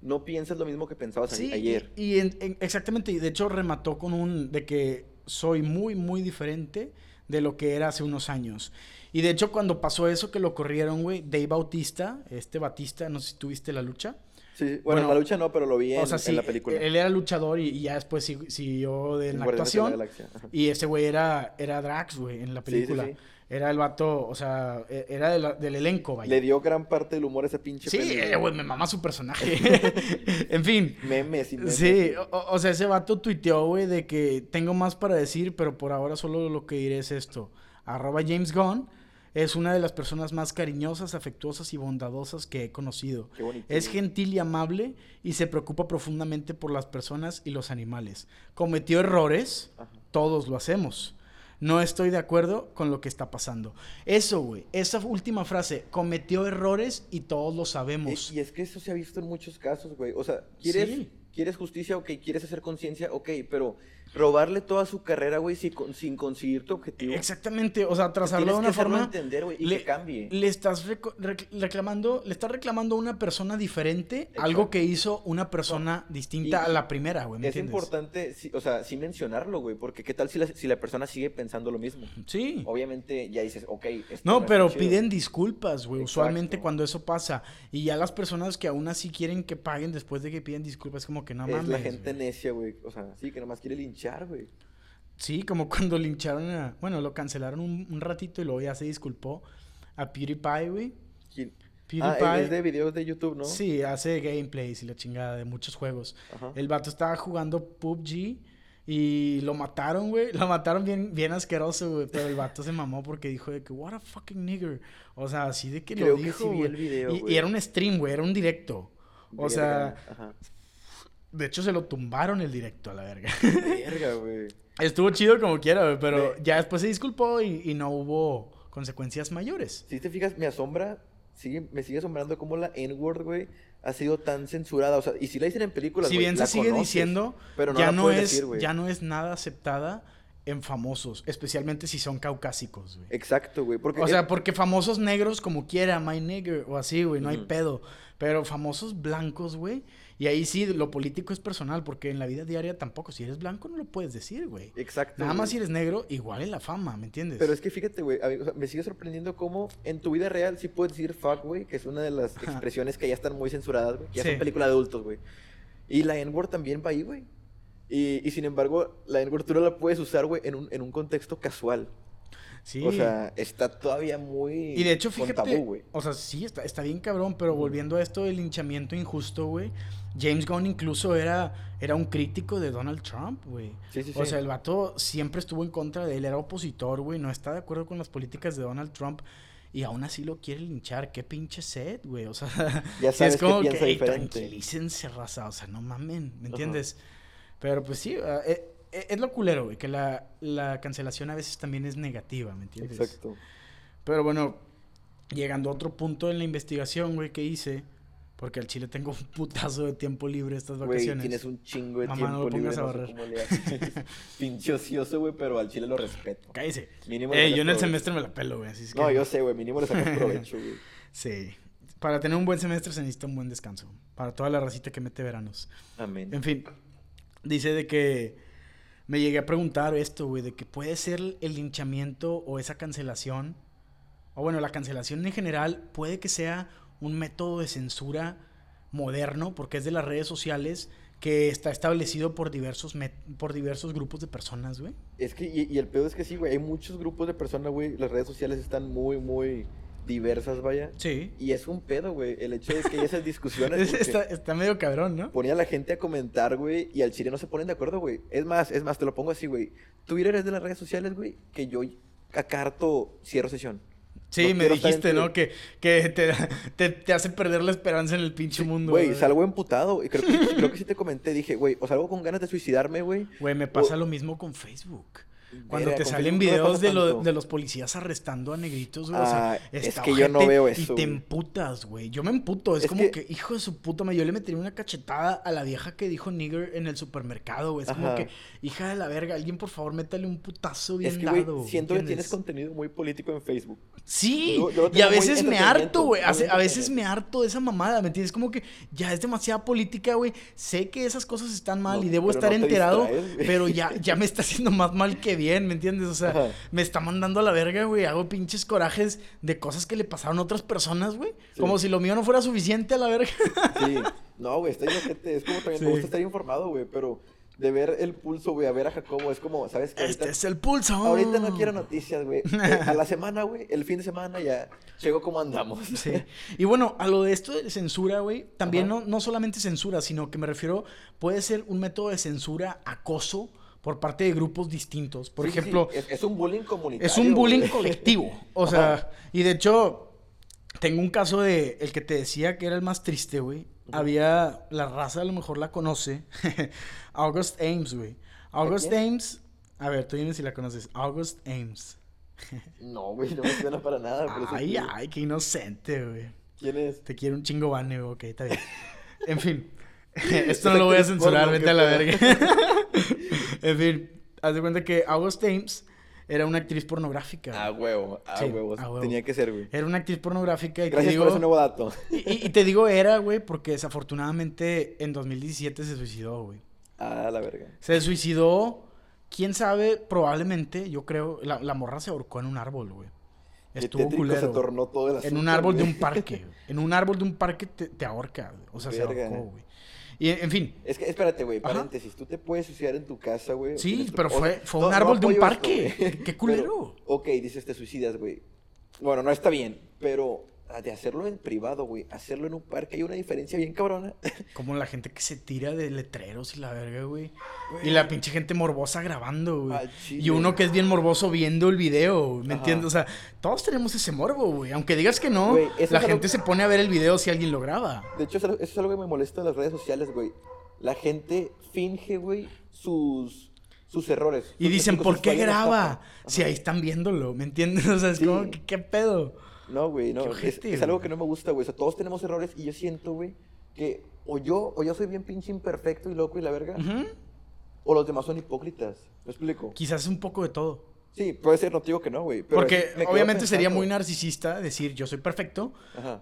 no piensas lo mismo que pensabas Sí, ayer? Y, y en- en- exactamente, y de hecho remató con un de que soy muy, muy diferente de lo que era hace unos años. Y de hecho, cuando pasó eso que lo corrieron, güey, Dave Bautista, este Batista, no sé si tuviste la lucha. Sí, bueno, Bueno, en la lucha no, pero lo vi en, o sea, en sí, la película. él era luchador y, y ya después sig- siguió de, en la Guardianes de la actuación. Y ese güey era, era Drax, güey, en la sí, película. sí. Era el vato, o sea, e- era de la- del elenco, vaya. Le dio gran parte del humor a ese pinche Sí, eh, güey, me mama su personaje. (laughs) en fin. Memes y memes. Sí, o, o sea, ese vato tuiteó, güey, de que tengo más para decir, pero por ahora solo lo que diré es esto. Arroba James Gunn es una de las personas más cariñosas, afectuosas y bondadosas que he conocido. Qué bonito, Es gentil y amable y se preocupa profundamente por las personas y los animales. Cometió errores, Ajá. todos lo hacemos. No estoy de acuerdo con lo que está pasando. Eso, güey, esa última frase, cometió errores y todos lo sabemos. Y, y es que eso se ha visto en muchos casos, güey. O sea, ¿quieres, Sí. ¿quieres justicia? Ok. ¿Quieres hacer conciencia? Ok. Pero robarle toda su carrera, güey, sin, sin, conseguir tu objetivo. Exactamente, o sea, trazarlo de una forma. entender, güey, y le, que cambie. Le estás reclamando, le estás reclamando a una persona diferente algo que hizo una persona distinta a la primera, güey. Es importante, o sea, sí mencionarlo, güey, porque qué tal si la, si la persona sigue pensando lo mismo. Sí. Obviamente ya dices, ok. no, pero piden disculpas, güey. Usualmente cuando eso pasa. Y ya las personas que aún así quieren que paguen después de que piden disculpas, como que no mames. Es la gente necia, güey. O sea, sí, que nomás quiere linchar, güey. Sí, como (laughs) cuando lincharon a... Bueno, lo cancelaron un, ratito y luego ya se disculpó a PewDiePie, güey. PewDiePie. Ah, es de videos de YouTube, ¿no? Sí, hace gameplays y la chingada de muchos juegos. El vato estaba jugando PUBG y lo mataron, güey. (laughs) Lo mataron bien, bien asqueroso, güey. Pero el vato se mamó porque dijo de que, what a fucking nigger. O sea, así de que lo dijo. Que el video, y, y, era un stream, güey. Era un directo. O sea, de hecho se lo tumbaron el directo a la verga. Verga, güey. Estuvo chido como quiera, güey. Pero ya después se disculpó y, y no hubo consecuencias mayores. Si te fijas, me asombra sigue, me sigue asombrando cómo la N-word, güey, ha sido tan censurada. O sea, y si la dicen en películas, Si bien se sigue diciendo, pero ya, no es, ya no es nada aceptada en famosos, especialmente si son caucásicos, güey. Exacto, güey. o sea, porque famosos negros como quiera, my nigger, o así, güey, no hay pedo. Pero famosos blancos, güey, y ahí sí, lo político es personal, porque en la vida diaria tampoco. Si eres blanco, no lo puedes decir, güey. Exacto. Nada más si eres negro, igual en la fama, ¿me entiendes? Pero es que fíjate, güey, me sigue sorprendiendo cómo en tu vida real sí puedes decir fuck, güey, que es una de las expresiones que ya están muy censuradas, güey. Ya son películas de adultos, güey. Y la N-word también va ahí, güey. Y, y, sin embargo, la N-word tú no la puedes usar, güey, en un, en un contexto casual. Sí. O sea, está todavía muy. Y de hecho, fíjate. güey. o sea, sí, está, está bien cabrón, pero volviendo a esto del linchamiento injusto, güey. James Gunn incluso era, era un crítico de Donald Trump, güey. Sí, sí, o sea, el vato siempre estuvo en contra de él, era opositor, güey. No está de acuerdo con las políticas de Donald Trump. Y aún así lo quiere linchar. Qué pinche sed, güey. O sea, (laughs) ya (laughs) sabes es como que, diferente. tranquilícense, raza. O sea, no mamen, ¿me entiendes? Pero pues sí, eh, e, es lo culero, güey, que la, la, cancelación a veces también es negativa, ¿me entiendes? Exacto. Pero bueno, llegando a otro punto en la investigación, güey, que hice, porque al Chile tengo un putazo de tiempo libre estas vacaciones. Güey, tienes un chingo de tiempo no lo libre. A barrer. (laughs) Pinche ocioso, güey, pero al Chile lo respeto. Cállese. Mínimo yo en el semestre me la pelo, güey. Así es que... No, yo sé, güey. Mínimo le saco provecho, güey. (laughs) sí. Para tener un buen semestre se necesita un buen descanso. Para toda la racita que mete veranos. Amén. En fin. Dice de que me llegué a preguntar esto, güey, de que puede ser el linchamiento o esa cancelación, o bueno, la cancelación en general, puede que sea un método de censura moderno, porque es de las redes sociales, que está establecido por diversos, por diversos grupos de personas, güey. Es que, y, y el pedo es que sí, güey, hay muchos grupos de personas, güey, las redes sociales están muy, muy diversas, vaya. Sí. Y es un pedo, güey. El hecho de que hay esas discusiones. (laughs) está, está, medio cabrón, ¿no? Ponía a la gente a comentar, güey, y al chile no se ponen de acuerdo, güey. Es más, es más, te lo pongo así, güey. Twitter es de las redes sociales, güey, que yo acarto cierro sesión. Sí, me dijiste, ¿no? Que, que te, te, hace perder la esperanza en el pinche mundo. Güey, salgo emputado. Y creo que, creo que sí te comenté. Dije, güey, o salgo con ganas de suicidarme, güey. Güey, me pasa lo mismo con Facebook. Cuando te salen videos de, de, los policías arrestando a negritos, güey. Ah, es que yo no veo eso. Y te emputas, güey. Yo me emputo. Es, como que... hijo de su puta madre. Yo le metería una cachetada a la vieja que dijo nigger en el supermercado, güey. Es como que, hija de la verga, alguien por favor métale un putazo bien es que, dado. siento que tienes contenido muy político en Facebook. Sí, y a veces me harto, güey. A, veces me harto de esa mamada, ¿me entiendes? Como que ya es demasiada política, güey. Sé que esas cosas están mal y debo estar enterado, pero ya, ya (laughs) me está haciendo más mal que bien, ¿me entiendes? O sea, me está mandando a la verga, güey. Hago pinches corajes de cosas que le pasaron a otras personas, güey. Como si lo mío no fuera suficiente a la verga. sí, no, güey, está gente. Es como también me gusta estar informado, güey, pero de ver el pulso, güey, a ver a Jacobo. Es como, ¿sabes qué? Este es el pulso. Ahorita no quiero noticias, güey. Eh, a la semana, güey, el fin de semana ya llegó como andamos. Sí. Y bueno, a lo de esto de censura, güey, también no, no solamente censura, sino que me refiero, puede ser un método de censura, acoso por parte de grupos distintos. Por ejemplo... Es, un bullying comunitario. Es un bullying colectivo. O sea, y de hecho, tengo un caso de el que te decía que era el más triste, güey. Había, la raza a lo mejor la conoce. (laughs) August Ames, güey. August Ames, a ver, tú dime si la conoces. August Ames. (laughs) no, güey, no me suena para nada. ay, ay, qué inocente, güey. ¿Quién es? Te quiere un chingo bane, güey. Ok, está bien. (laughs) en fin. (laughs) Esto no lo voy a censurar, vete a la verga. (laughs) en fin, haz de cuenta que August Thames era una actriz pornográfica. Ah, huevo, ah, huevo. Tenía que ser, güey. Era una actriz pornográfica. Y Gracias digo, por ese nuevo dato. Y, te digo era, güey, porque desafortunadamente en 2017 se suicidó, güey. Ah, la verga. Se suicidó, quién sabe, probablemente, yo creo, la, la morra se ahorcó en un árbol, güey. Estuvo culero. Se tornó todo el En un árbol de un parque. en un árbol de un parque te, te ahorca. O sea, se ahorcó, güey. Y en fin. Es que, espérate, güey, paréntesis. Tú te puedes suicidar en tu casa, güey. Sí, pero fue, fue un árbol de un parque. Qué culero. (laughs) ok, dices, te suicidas, güey. Bueno, no está bien, pero de hacerlo en privado, güey, hacerlo en un parque, hay una diferencia bien cabrona. (laughs) Como la gente que se tira de letreros y la verga, güey. Y la pinche gente morbosa grabando, güey. Y uno que es bien morboso viendo el video, ¿me entiendes? O sea, todos tenemos ese morbo, güey. Aunque digas que no, la gente se pone a ver el video si alguien lo graba. De hecho, eso es algo que me molesta en las redes sociales, güey. La gente finge, güey, sus sus errores. Y dicen, ¿por qué graba? Si ahí están viéndolo, ¿me entiendes? (laughs) O sea, es como, ¿qué pedo? No, güey, no. Es, algo que no me gusta, güey. O sea, todos tenemos errores y yo siento, güey, que o yo, o yo soy bien pinche imperfecto y loco y la verga, o los demás son hipócritas. ¿Me explico? Quizás un poco de todo. Sí, puede ser, no te digo que no, güey. Porque obviamente sería muy narcisista decir yo soy perfecto,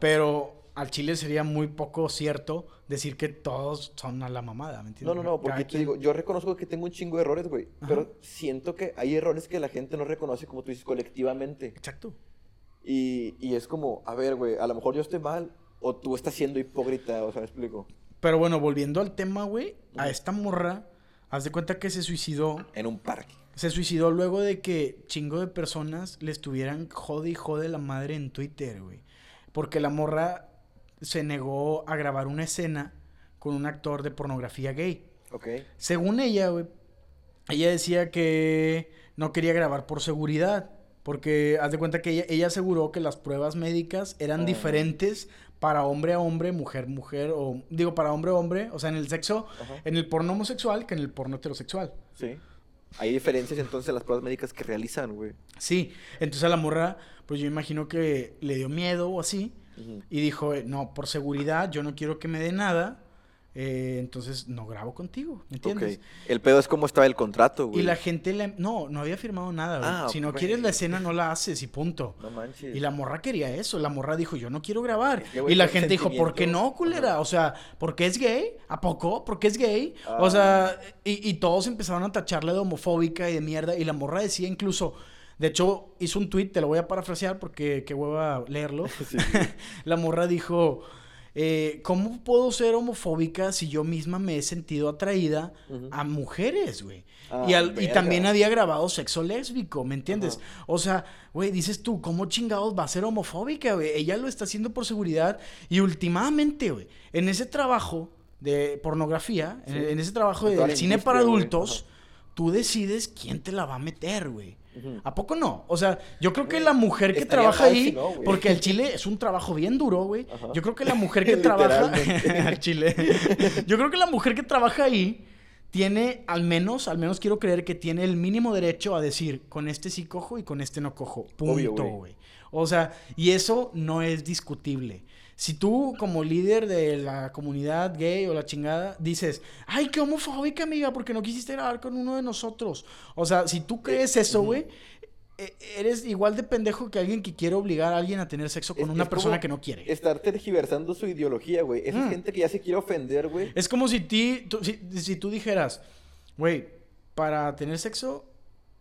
pero al chile sería muy poco cierto decir que todos son a la mamada, ¿me entiendes? No, no, no, porque te digo, yo reconozco que tengo un chingo de errores, güey, pero siento que hay errores que la gente no reconoce, como tú dices, colectivamente. Exacto. Y, y es como, a ver, güey, a lo mejor yo estoy mal o tú estás siendo hipócrita, o sea, me explico. Pero bueno, volviendo al tema, güey, a esta morra, haz de cuenta que se suicidó. En un parque. Se suicidó luego de que chingo de personas le estuvieran jode y jode la madre en Twitter, güey. Porque la morra se negó a grabar una escena con un actor de pornografía gay. Ok. Según ella, güey, ella decía que no quería grabar por seguridad. Porque haz de cuenta que ella, aseguró que las pruebas médicas eran diferentes para hombre a hombre, mujer mujer, o digo para hombre a hombre, o sea, en el sexo, en el porno homosexual que en el porno heterosexual. Sí. Hay diferencias entonces en las pruebas médicas que realizan, güey. Sí, entonces a la morra, pues yo imagino que le dio miedo o así, y dijo, no, por seguridad, yo no quiero que me dé nada, eh, entonces no grabo contigo, ¿me entiendes? El pedo es cómo estaba el contrato, güey. Y la gente le... No, no había firmado nada, güey. Ah, si no quieres la escena, no la haces y punto. No manches. Y la morra quería eso. La morra dijo, yo no quiero grabar. y la gente dijo, ¿por qué no, culera? O sea, ¿por qué es gay? ¿A poco? ¿Por qué es gay? O sea, ah. y, todos empezaron a tacharle de homofóbica y de mierda. Y la morra decía incluso... De hecho, hizo un tweet, te lo voy a parafrasear porque qué hueva leerlo. (laughs) (laughs) la morra dijo eh, ¿cómo puedo ser homofóbica si yo misma me he sentido atraída a mujeres, güey? Ah, y, también había grabado sexo lésbico, ¿me entiendes? O sea, güey, dices tú, ¿cómo chingados va a ser homofóbica, güey? Ella lo está haciendo por seguridad y últimamente, güey, en ese trabajo de pornografía, en, ese trabajo de cine para adultos, tú decides quién te la va a meter, güey. ¿A poco no? O sea, yo creo que la mujer que trabaja ahí, porque el chile es un trabajo bien duro, güey. Yo creo que la mujer que (laughs) trabaja (laughs) al chile, yo creo que la mujer que trabaja ahí tiene al menos, al menos quiero creer que tiene el mínimo derecho a decir, con este sí cojo y con este no cojo. Punto, güey. O sea, y eso no es discutible. Si tú, como líder de la comunidad gay o la chingada, dices, ay, qué homofóbica, amiga, porque no quisiste grabar con uno de nosotros. O sea, si tú crees eso, güey, e, eres igual de pendejo que alguien que quiere obligar a alguien a tener sexo con una persona que no quiere. Estar tergiversando su ideología, güey. Esa mm. gente que ya se quiere ofender, güey. Es como si, ti, si, tú dijeras, güey, para tener sexo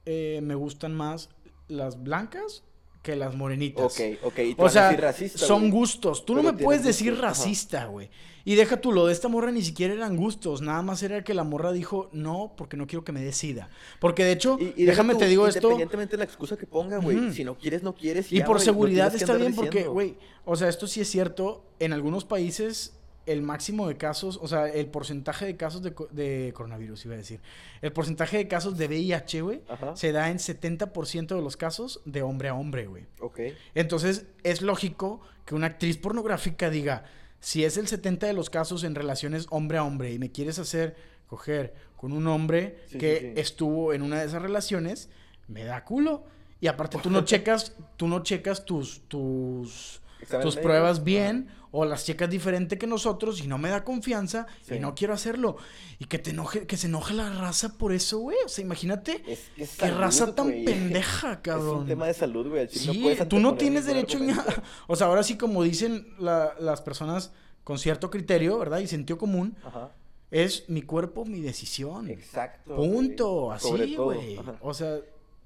eh, me gustan más las blancas que las morenitas. Ok, ok. ¿Y o sea, racista, son gustos. Tú no me puedes decir racista, güey. Y deja tú, lo de esta morra ni siquiera eran gustos. Nada más era que la morra dijo, no, porque no quiero que me decida. Porque de hecho, y, déjame te digo esto. Independientemente de la excusa que ponga, güey. Si no quieres, no quieres. Y, por seguridad está bien, porque, güey, o sea, esto sí es cierto. En algunos países el máximo de casos, o sea, el porcentaje de casos de, coronavirus, iba a decir. El porcentaje de casos de VIH, güey, se da en 70% de los casos de hombre a hombre, güey. Ok. Entonces, es lógico que una actriz pornográfica diga, si es el 70% de los casos en relaciones hombre a hombre y me quieres hacer coger con un hombre que estuvo en una de esas relaciones, me da culo. Y aparte tú no (laughs) checas, tú no checas tus, tus tus pruebas bien o las checas diferente que nosotros y no me da confianza Sí. y no quiero hacerlo. Y que te enoje, que se enoje la raza por eso, güey. O sea, imagínate Es que es qué salud, raza tan (laughs) pendeja, cabrón. Es un tema de salud, güey. Sí, tú no tienes derecho a... (laughs) O sea, ahora sí como dicen la- las personas con cierto criterio, ¿verdad? Y sentido común, Ajá. es mi cuerpo, mi decisión. Exacto. Punto, así, güey. O sea,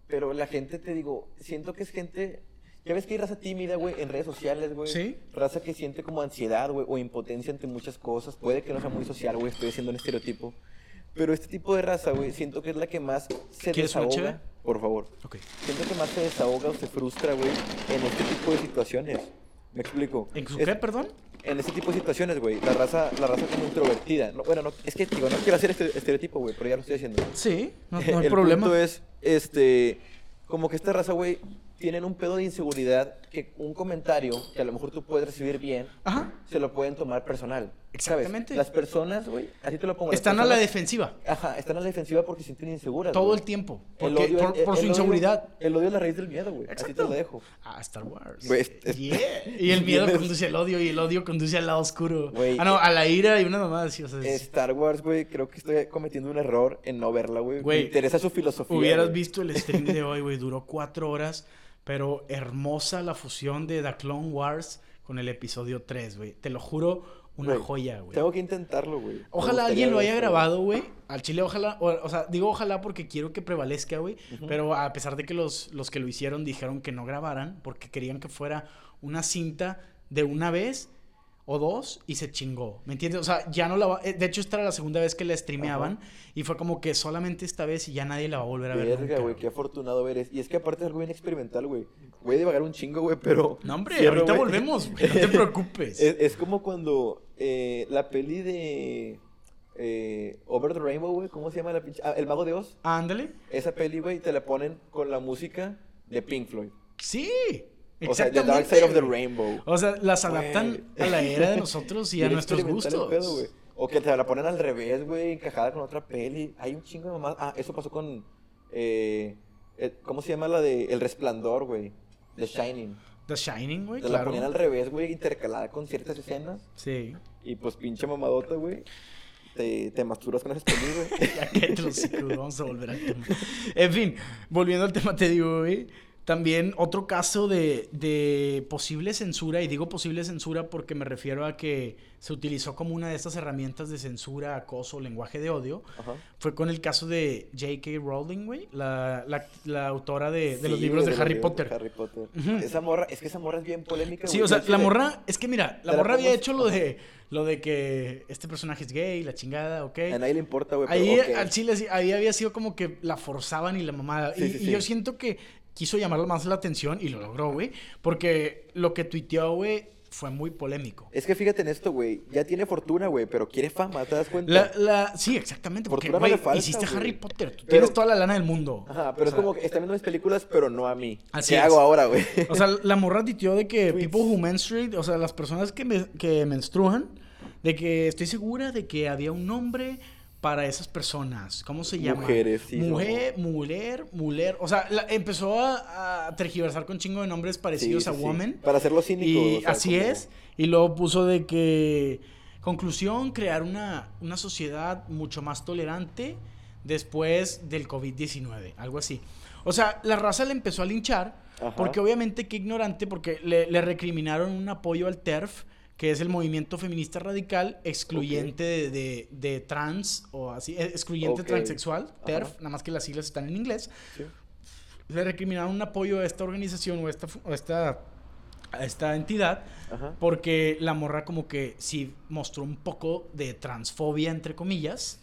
Pero la gente, te digo, siento que es gente. Ya ves que hay raza tímida, güey, en redes sociales, güey. Sí. Raza que siente como ansiedad, güey, o impotencia ante muchas cosas. Puede que no sea muy social, güey, estoy haciendo un estereotipo. Pero este tipo de raza, güey, siento que es la que más se ¿Quieres una desahoga. Por favor. ok. Siento que más se desahoga o se frustra, güey, en este tipo de situaciones. ¿Me explico? ¿En su Es- qué, perdón? en este tipo de situaciones, güey, la raza, la raza como introvertida. No, bueno, no, es que digo, no quiero hacer este estereotipo, güey, pero ya lo estoy haciendo. Sí, no, no hay (laughs) el problema. punto es, este, como que esta raza, güey, tienen un pedo de inseguridad que un comentario que a lo mejor tú puedes recibir bien, Ajá. se lo pueden tomar personal. ¿sabes? Exactamente. Las personas, güey, así te lo pongo. Están a la defensiva Ajá, están a la defensiva porque se sienten inseguras. todo el tiempo. El Porque, odio- por, el- por su el odio- inseguridad. el odio es la raíz del miedo, güey. Así te lo dejo. Ah, Star Wars. Yeah. Y el (laughs) miedo conduce al odio y el odio conduce al lado oscuro. Ah, no, a la ira y una mamá así. O sea, es- Star Wars, güey, creo que estoy cometiendo un error en no verla, güey. Me interesa su filosofía. Hubieras visto el stream de hoy, güey. Duró cuatro horas. Pero hermosa la fusión de The Clone Wars con el episodio 3, güey. Te lo juro, una joya, güey. Tengo que intentarlo, güey. Ojalá alguien lo haya eso, grabado, güey. Al chile, ojalá. O, o sea, digo ojalá porque quiero que prevalezca, güey. Pero a pesar de que los, los que lo hicieron dijeron que no grabaran porque querían que fuera una cinta de una vez o dos y se chingó. ¿Me entiendes? O sea, ya no la va. eh, De hecho, esta era la segunda vez que la streameaban y fue como que solamente esta vez y ya nadie la va a volver a ver. Verga, güey, qué afortunado eres. Y es que aparte es algo bien experimental, güey. Voy a divagar un chingo, güey, pero. No, hombre, Cierro, ahorita güey. volvemos, güey. No te (laughs) preocupes. Es, es como cuando eh, la peli de. eh, Over the Rainbow, güey, ¿cómo se llama la pinche? Ah, El Mago de Oz. Ándale. Esa peli, güey, te la ponen con la música de Pink Floyd. Sí. O sea, The Dark Side of the. Rainbow. O sea, las adaptan Güey. a la era de nosotros y a (laughs) nuestros gustos. pedo, o que te la ponen al revés, güey, encajada con otra peli. Hay un chingo de mamás. Ah, eso pasó con. eh, eh, ¿Cómo se llama la de El Resplandor, güey? The Shining. The Shining, güey, Te la claro. ponían al revés, güey, intercalada con ciertas escenas. Sí. Y pues pinche mamadota, güey. Te, te masturbas con esas pelis, güey. (laughs) Ya que te lo sigo, vamos a volver al tema. En fin, volviendo al tema, te digo, güey. También otro caso de, de posible censura, y digo posible censura porque me refiero a que se utilizó como una de estas herramientas de censura, acoso, lenguaje de odio, Ajá. fue con el caso de J.K. Rowling, güey, la, la, la autora de, de los libros de Harry Potter. Harry Potter. Esa morra, es que esa morra es bien polémica, Sí, güey. o sea, la morra, es que mira, la morra había hecho lo de, lo de que este personaje es gay, la chingada, ¿ok? A nadie le importa, güey. pero Ahí ok. al chile ahí había sido como que la forzaban y la mamada. Sí, y, sí, y sí. yo siento que quiso llamar más la atención y lo logró, güey. Porque lo que tuiteó, güey, fue muy polémico. Es que fíjate en esto, güey. Ya tiene fortuna, güey, pero quiere fama, ¿te das cuenta? La, la, sí, exactamente. Porque, Fortuna güey, falta, hiciste güey. Harry Potter. Tú Pero- tienes toda la lana del mundo. Ajá, pero O es sea, como que está viendo mis películas, pero no a mí. Así ¿Qué es. hago ahora, güey? O sea, la morra tuiteó de que people who menstruate, o sea, las personas que, me- que menstruan, de que estoy segura de que había un nombre para esas personas. ¿Cómo se llama? Mujeres, sí, Mujer, muler, muler. O sea, la- empezó a, a tergiversar con chingo de nombres parecidos Sí, a sí. woman. Para hacerlo cínico. Y o sea, así como- es. Y luego puso de que, conclusión, crear una, una sociedad mucho más tolerante después del COVID-19, algo así. O sea, la raza le empezó a linchar, Ajá. porque obviamente qué ignorante, porque le, le recriminaron un apoyo al TERF, que es el movimiento feminista radical excluyente de, de- de trans, o así, eh, excluyente Ok. transexual, Ajá. TERF, nada más que las siglas están en inglés Sí. le recriminaron un apoyo a esta organización o a esta, o esta, a esta entidad Ajá. porque la morra como que sí mostró un poco de transfobia, entre comillas,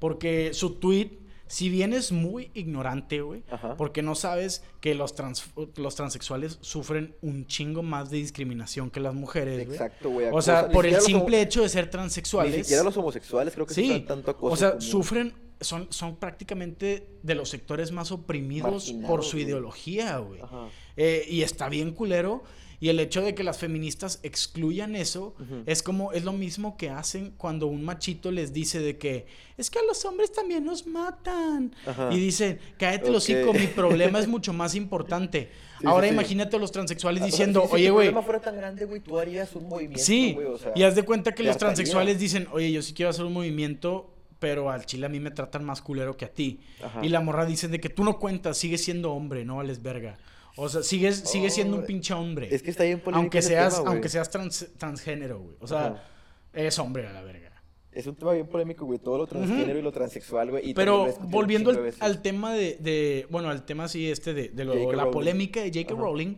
porque su tweet, si bien es muy ignorante, güey, porque no sabes que los, trans, los transexuales sufren un chingo más de discriminación que las mujeres, güey. Exacto, güey. O sea, ni por el simple hecho de ser Ni transexuales. siquiera los homosexuales creo que Sí, sufren tanto acoso. o sea, como- sufren, son, son prácticamente de los sectores más oprimidos por su güey. ideología, güey. Ajá. Eh, y está bien culero. Y el hecho de que las feministas excluyan eso es como, es lo mismo que hacen cuando un machito les dice de que es que a los hombres también nos matan. Y dicen, cállate los hocico, mi problema es mucho más importante. Ahora imagínate a los transexuales diciendo, oye, güey. Si problema fuera tan grande, güey, tú harías un movimiento. Sí, y haz de cuenta que los transexuales dicen, oye, yo sí quiero hacer un movimiento, pero al chile a mí me tratan más culero que a ti. Y la morra dice de que tú no cuentas, sigues siendo hombre, no vales verga. O sea, sigues, sigues siendo un oh, pinche hombre. Es que está bien Aunque seas, aunque seas transgénero, güey. O sea, eres hombre a la verga. Es un tema bien polémico, güey. Todo lo transgénero y lo transexual, güey. Pero volviendo al, tema de, Bueno, al tema así este de, la polémica de J.K. Rowling.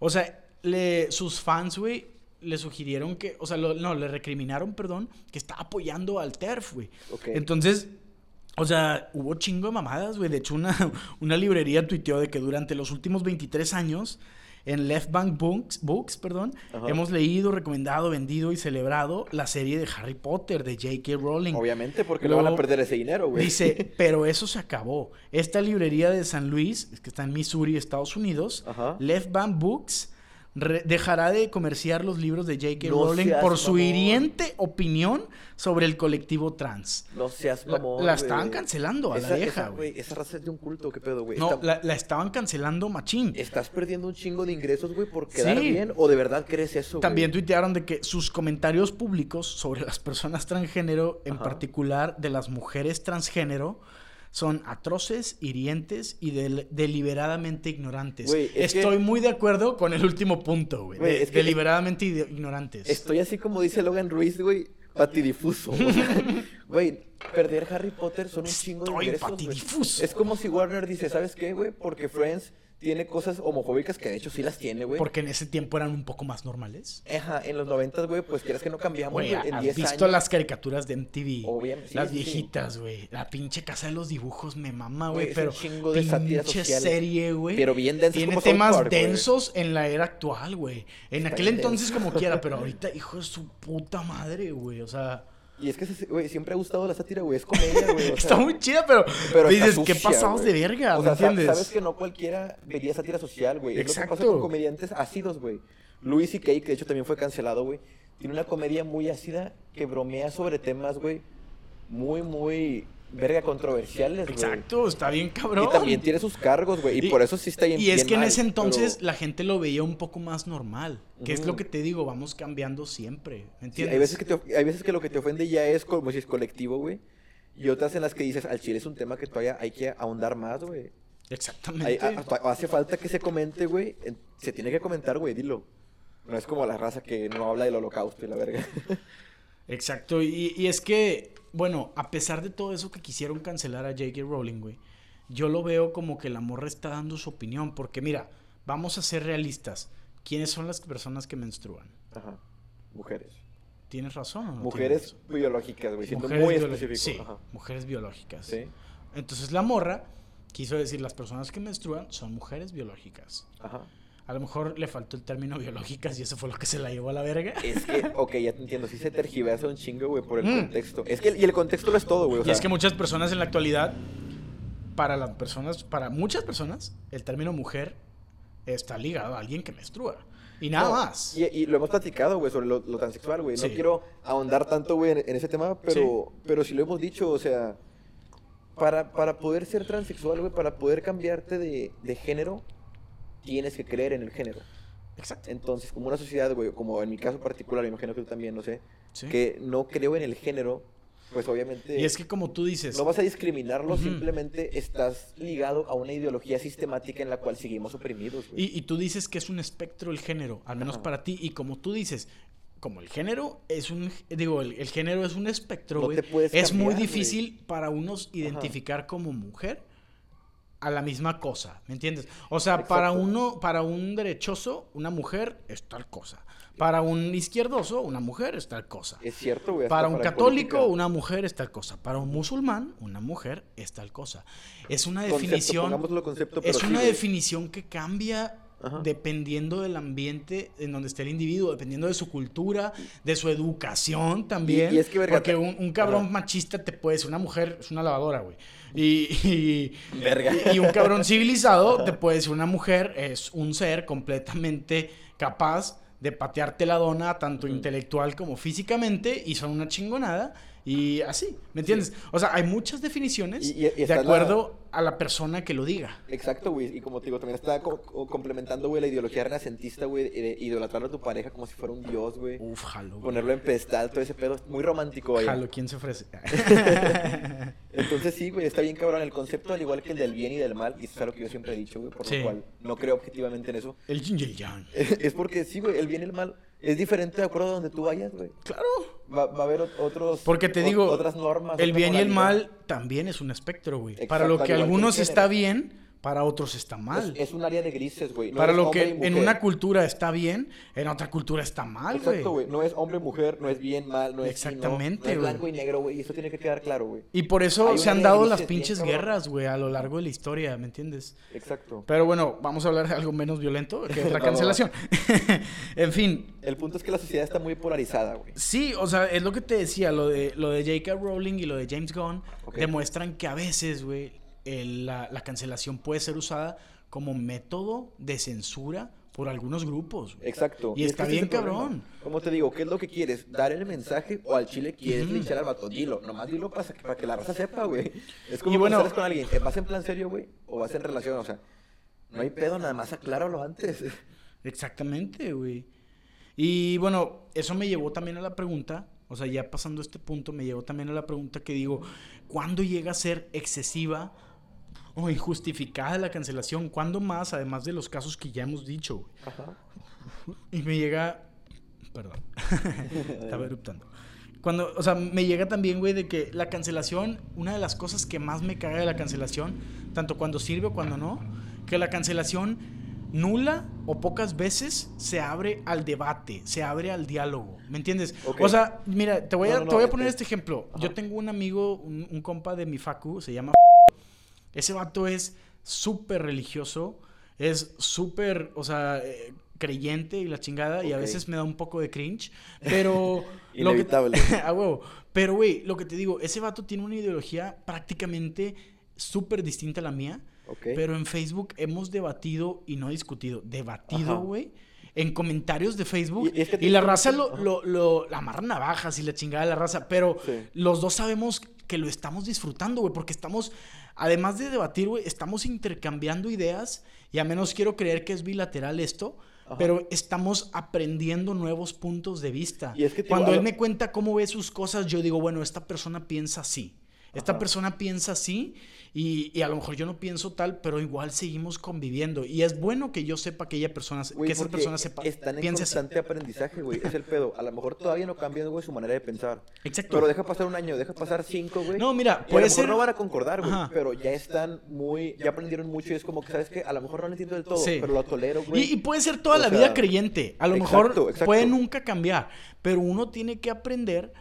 O sea, le, sus fans, güey, le sugirieron que... O sea, no, le recriminaron, perdón, que está apoyando al TERF, güey. Entonces... O sea, hubo chingo de mamadas, güey. De hecho, una, (laughs) una librería tuiteó de que durante los últimos 23 años en Left Bank Books, Books perdón, hemos leído, recomendado, vendido y celebrado la serie de Harry Potter de J.K. Rowling. Obviamente, porque no van a perder ese dinero, güey. Dice, (laughs) pero eso se acabó. Esta librería de San Luis, que está en Missouri, Estados Unidos, Left Bank Books dejará de comerciar los libros de J.K. Rowling por su hiriente opinión sobre el colectivo trans. No seas mamón, La, estaban cancelando a la vieja, güey. Esa raza es de un culto, ¿qué pedo, güey? No, la, estaban cancelando machín. ¿Estás perdiendo un chingo de ingresos, güey, por quedar bien? ¿O de verdad crees eso, También tuitearon de que sus comentarios públicos sobre las personas transgénero, en particular de las mujeres transgénero, son atroces, hirientes y deliberadamente ignorantes. Estoy muy de acuerdo con el último punto, güey. deliberadamente ignorantes. Estoy así como dice Logan Ruiz, güey, patidifuso. Güey, (laughs) perder Harry Potter son un chingo de ingresos, Es como si Warner dice, ¿sabes qué, güey? Porque Friends tiene cosas homofóbicas que de hecho sí las tiene, güey. Porque en ese tiempo eran un poco más normales. Ajá, en los noventas, güey, pues quieras que no cambiamos, güey, en 10 visto las caricaturas de MTV? Obviamente. las viejitas, güey. La pinche casa de los dibujos me mama, güey, pero chingo de pinche serie, güey. Pero bien densos Tiene temas densos en la era actual, güey. En aquel entonces como quiera, pero (laughs) ahorita, hijo de su puta madre, güey. O sea... Y es que, güey, siempre ha gustado la sátira, güey. Es comedia, güey. (laughs) está muy chida, pero, pero dices, ¿qué pasamos de verga? O sea, entiendes? sabes que no cualquiera vería sátira social, güey. Es lo que pasa con comediantes ácidos, güey. Luis y Kay, que de hecho también fue cancelado, güey. Tiene una comedia muy ácida que bromea sobre temas, güey, muy, muy verga controversiales, güey. Exacto, está bien cabrón. Y también tiene sus cargos, güey. Y, por eso sí está bien Y es que en ese entonces la gente lo veía un poco más normal. Que es lo que te digo, vamos cambiando siempre. ¿Entiendes? hay, veces que hay veces que lo que te ofende ya es como si es colectivo, güey. Y otras en las que dices, al chile es un tema que todavía hay que ahondar más, güey. Exactamente. hace falta que se comente, güey. Se tiene que comentar, güey, dilo. No es como la raza que no habla del holocausto y la verga. (laughs) Exacto. Y, y es que bueno, a pesar de todo eso que quisieron cancelar a J.K. Rowling, güey, yo lo veo como que la morra está dando su opinión. Porque mira, vamos a ser realistas. ¿Quiénes son las personas que menstruan? Ajá. Mujeres. ¿Tienes razón Mujeres biológicas, güey. Siendo muy específico. Sí, mujeres biológicas. Sí. Entonces la morra quiso decir, las personas que menstruan son mujeres biológicas. Ajá. A lo mejor le faltó el término biológicas y eso fue lo que se la llevó a la verga. Es que, ok, ya te entiendo. Sí se tergiversa un chingo, güey, por el mm. contexto. Es que, y el contexto lo es todo, güey. y es que muchas personas en la actualidad, para las personas, para muchas personas, el término mujer está ligado a alguien que menstrua. Y nada más. Y, lo hemos platicado, güey, sobre lo, transexual, güey. No quiero ahondar tanto, güey, en, ese tema, pero sí. pero sí lo hemos dicho, o sea, para, para poder ser transexual, güey, para poder cambiarte de, de género, tienes que creer en el género. Exacto. Entonces, como una sociedad, güey, como en mi caso particular, me imagino que tú también, no sé, que no creo en el género, pues obviamente... Y es que como tú dices... No vas a discriminarlo, simplemente estás ligado a una ideología sistemática en la cual seguimos oprimidos. Güey. Y, tú dices que es un espectro el género, al menos para ti, y como tú dices, como el género es un, digo, el, género es un espectro, güey, es muy difícil para unos identificar como mujer a la misma cosa, ¿me entiendes? O sea, para uno, para un derechoso, una mujer es tal cosa. Para un izquierdoso, una mujer es tal cosa. Es cierto, güey. Para un católico, una mujer es tal cosa. Para un musulmán, una mujer es tal cosa. Es una definición. es una definición que cambia dependiendo del ambiente en donde esté el individuo, dependiendo de su cultura, de su educación también. Y, es que, porque un, cabrón machista te puede ser una mujer, es una lavadora, güey. Y, y, un cabrón (laughs) civilizado te puede decir una mujer es un ser completamente capaz de patearte la dona tanto intelectual como físicamente y son una chingonada y así, ¿me entiendes? O sea, hay muchas definiciones de acuerdo a la persona que lo diga. Exacto, güey. Y como te digo, también está complementando, güey, la ideología renacentista, güey, de idolatrar a tu pareja como si fuera un dios, güey. Uf, jalo. Ponerlo en pedestal, todo ese pedo. Muy romántico, güey. Jalo, ¿quién se ofrece? (laughs) (laughs) Entonces sí, güey, está bien cabrón. El concepto, al igual que el del bien y del mal, y eso es algo que yo siempre he dicho, güey, por lo cual no creo objetivamente en eso. El yin y el yang. (laughs) Es porque sí, güey, el bien y el mal es diferente de acuerdo a donde tú vayas, güey. Claro. Va, va, a haber otros. Porque te digo. Otras normas. El bien y el mal también es un espectro, güey. Para lo que algunos está bien, para otros está mal. Es, un área de grises, güey. para lo que en una cultura está bien, en otra cultura está mal, güey. Exacto, güey. No es hombre mujer, no es bien, mal, no es Exactamente, no, es blanco y negro, güey. Eso tiene que quedar claro, güey. Y por eso se han dado las pinches guerras, güey, a lo largo de la historia, ¿me entiendes? Exacto. Pero bueno, vamos a hablar de algo menos violento, que es la (laughs) cancelación. (laughs) en fin. El punto es que la sociedad está muy polarizada, güey. Sí, o sea, es lo que te decía, lo de, lo de J.K. Rowling y lo de James Gunn demuestran que a veces, güey, la, cancelación puede ser usada como método de censura por algunos grupos. Exacto. Y, está bien cabrón. Como te digo, ¿qué es lo que quieres? ¿Dar el mensaje o al chile quieres uh al vato? Dilo, nomás dilo para, para que la raza sepa, güey. Es como cuando sales con alguien, ¿eh, ¿vas en plan serio, güey? ¿O vas en relación? O sea, no hay pedo, nada más acláralo antes. Exactamente, güey. Y bueno, eso me llevó también a la pregunta, o sea, ya pasando este punto, me llevó también a la pregunta que digo, ¿cuándo llega a ser excesiva o injustificada la cancelación. ¿Cuándo más, además de los casos que ya hemos dicho? Ajá. Y me llega. Perdón. (laughs) Estaba eruptando. Cuando, o sea, me llega también, güey, de que la cancelación, una de las cosas que más me caga de la cancelación, tanto cuando sirve o cuando no, que la cancelación nula o pocas veces se abre al debate, se abre al diálogo, ¿me entiendes? O sea, mira, te voy a, te voy a poner este ejemplo. Yo tengo un amigo, un, un compa de mi facu, se llama (laughs) ese vato es súper religioso, es súper, o sea, eh, creyente y la chingada, y a veces me da un poco de cringe, (laughs) pero... Inevitable. (laughs) a huevo. Pero, güey, lo que te digo, ese vato tiene una ideología prácticamente súper distinta a la mía, pero en Facebook hemos debatido y no discutido, debatido, güey en comentarios de Facebook. Y, la raza lo, lo, lo, la amarra navajas y la chingada de la raza. Pero los dos sabemos que lo estamos disfrutando, güey, porque estamos además de debatir, güey, estamos intercambiando ideas y a menos quiero creer que es bilateral esto, pero estamos aprendiendo nuevos puntos de vista. Y es que Cuando él me cuenta cómo ve sus cosas, yo digo, bueno, esta persona piensa así. Esta persona piensa así y, a lo mejor yo no pienso tal, pero igual seguimos conviviendo. Y es bueno que yo sepa que ella persona, que esa persona sepa. Están en constante aprendizaje, güey. Es el pedo. A lo mejor todavía no cambian, güey, su manera de pensar. Exacto. Pero deja pasar un año, deja pasar cinco, güey. No, mira, puede a lo ser. no van a concordar, güey. Pero ya están muy. Ya aprendieron mucho y es como que, ¿sabes qué? A lo mejor no lo entiendo del todo, pero lo tolero, güey. Y, puede ser toda la vida creyente. A lo mejor puede nunca cambiar. Pero uno tiene que aprender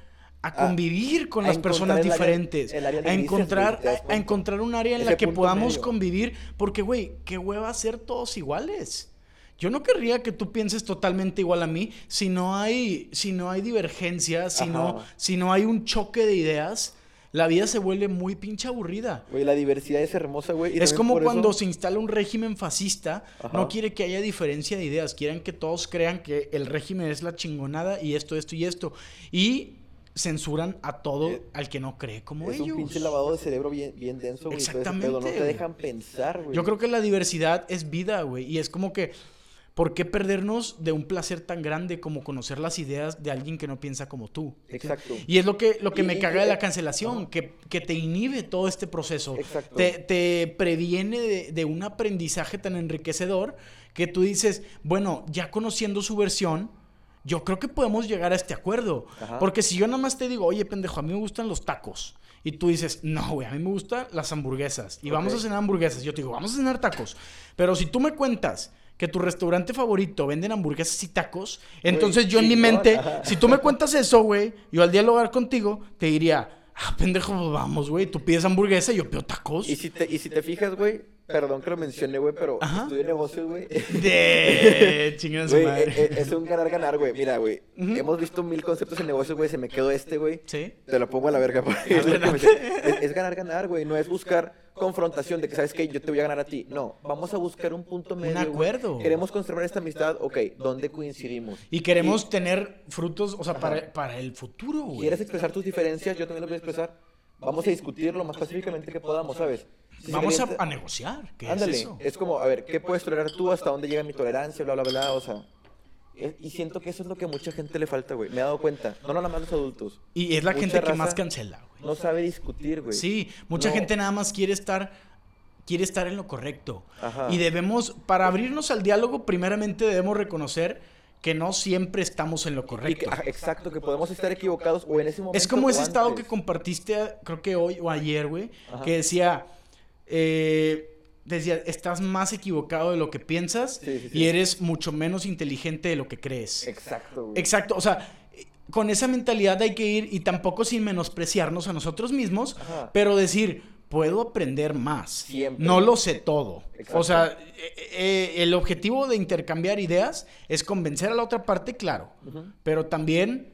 a convivir con las personas diferentes, a encontrar a, encontrar un área en la que podamos convivir, porque güey, qué hueva ser todos iguales. Yo no querría que tú pienses totalmente igual a mí si no hay si no hay divergencia, si no si no hay un choque de ideas. La vida se vuelve muy pinche aburrida. Güey, la diversidad es hermosa, güey. Es como cuando se instala un régimen fascista, no quiere que haya diferencia de ideas, quieren que todos crean que el régimen es la chingonada y esto, esto y esto. Y censuran a todo eh, al que no cree como ellos. Es un pinche lavado de cerebro bien, bien denso, güey. Exactamente. no te dejan pensar, güey. Yo creo que la diversidad es vida, güey. Y es como que, ¿por qué perdernos de un placer tan grande como conocer las ideas de alguien que no piensa como tú? Exacto. Y es lo que, lo que me caga de la cancelación, que, que, te inhibe todo este proceso. Exacto. Te, te previene de, de un aprendizaje tan enriquecedor que tú dices, bueno, ya conociendo su versión yo creo que podemos llegar a este acuerdo. Porque si yo nada más te digo, oye, pendejo, a mí me gustan los tacos. Y tú dices, no, güey, a mí me gustan las hamburguesas. Y vamos a cenar hamburguesas. Yo te digo, vamos a cenar tacos. Pero si tú me cuentas que tu restaurante favorito venden hamburguesas y tacos, entonces yo en mi mente, si tú me cuentas eso, güey, yo al dialogar contigo, te diría, ah, pendejo, pues vamos, güey, tú pides hamburguesa y yo pido tacos. Y si te, y si te fijas, güey, perdón que lo mencione, güey, pero Ajá. estudio negocios, güey. De (laughs) chingada su Güey, madre. eh, eh, es un ganar-ganar, güey. Mira, güey, hemos visto mil conceptos en negocios, güey, se me quedó este, güey. Sí. Te lo pongo a la verga. porque (laughs) es, lo que me sé. Es- es ganar, ganar, güey. No es buscar confrontación de que, ¿sabes qué? Yo te voy a ganar a ti. No, vamos a buscar un punto medio. güey. acuerdo. Queremos conservar esta amistad. Ok, ¿dónde coincidimos? Y queremos tener frutos, o sea, para, para el futuro, güey. ¿Quieres expresar tus diferencias? Yo también las voy a expresar. Vamos a discutir lo más pacíficamente que podamos, ¿sabes? Si Vamos a, a negociar. ¿Qué Ándale, es eso? es como, a ver, ¿qué puedes tolerar tú? ¿Hasta dónde llega mi tolerancia? Bla, bla, bla, o sea... es- Y siento que eso es lo que a mucha gente le falta, güey. Me he dado cuenta. No nada más los adultos. Y es la Mucha gente que más cancela, güey. No sabe discutir, güey. Sí, mucha No. gente nada más quiere estar quiere estar en lo correcto. Ajá. Y debemos para abrirnos al diálogo primeramente debemos reconocer que no siempre estamos en lo que- correcto. exacto, que podemos estar equivocados o en ese momento. Es como ese estado que compartiste, creo que hoy o ayer, güey, que decía, eh, decía, estás más equivocado de lo que piensas Sí, sí, sí. y eres mucho menos inteligente de lo que crees. Exacto, güey. Exacto, o sea, con esa mentalidad hay que ir y tampoco sin menospreciarnos a nosotros mismos, Ajá. pero decir, puedo aprender más. Siempre. No lo sé todo. Exacto. O sea, eh, eh, el objetivo de intercambiar ideas es convencer a la otra parte, claro, Ujú. pero también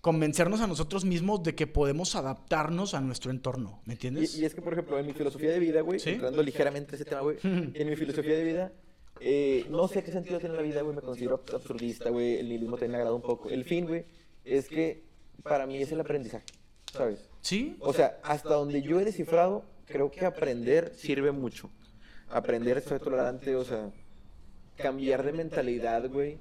convencernos a nosotros mismos de que podemos adaptarnos a nuestro entorno, ¿me entiendes? Y, y es que, por ejemplo, en mi filosofía de vida, güey, ¿Sí? entrando ligeramente a ese tema, güey, (laughs) en mi filosofía de vida, eh, no sé qué sentido tiene la vida, güey, me considero abs- absurdista, güey, el nihilismo también me agrada un poco. El fin, güey, es que para mí es el aprendizaje, ¿sabes? ¿Sí? O sea, hasta donde yo he descifrado, creo que aprender sirve mucho. Aprender, ser tolerante, o sea, cambiar de mentalidad, güey.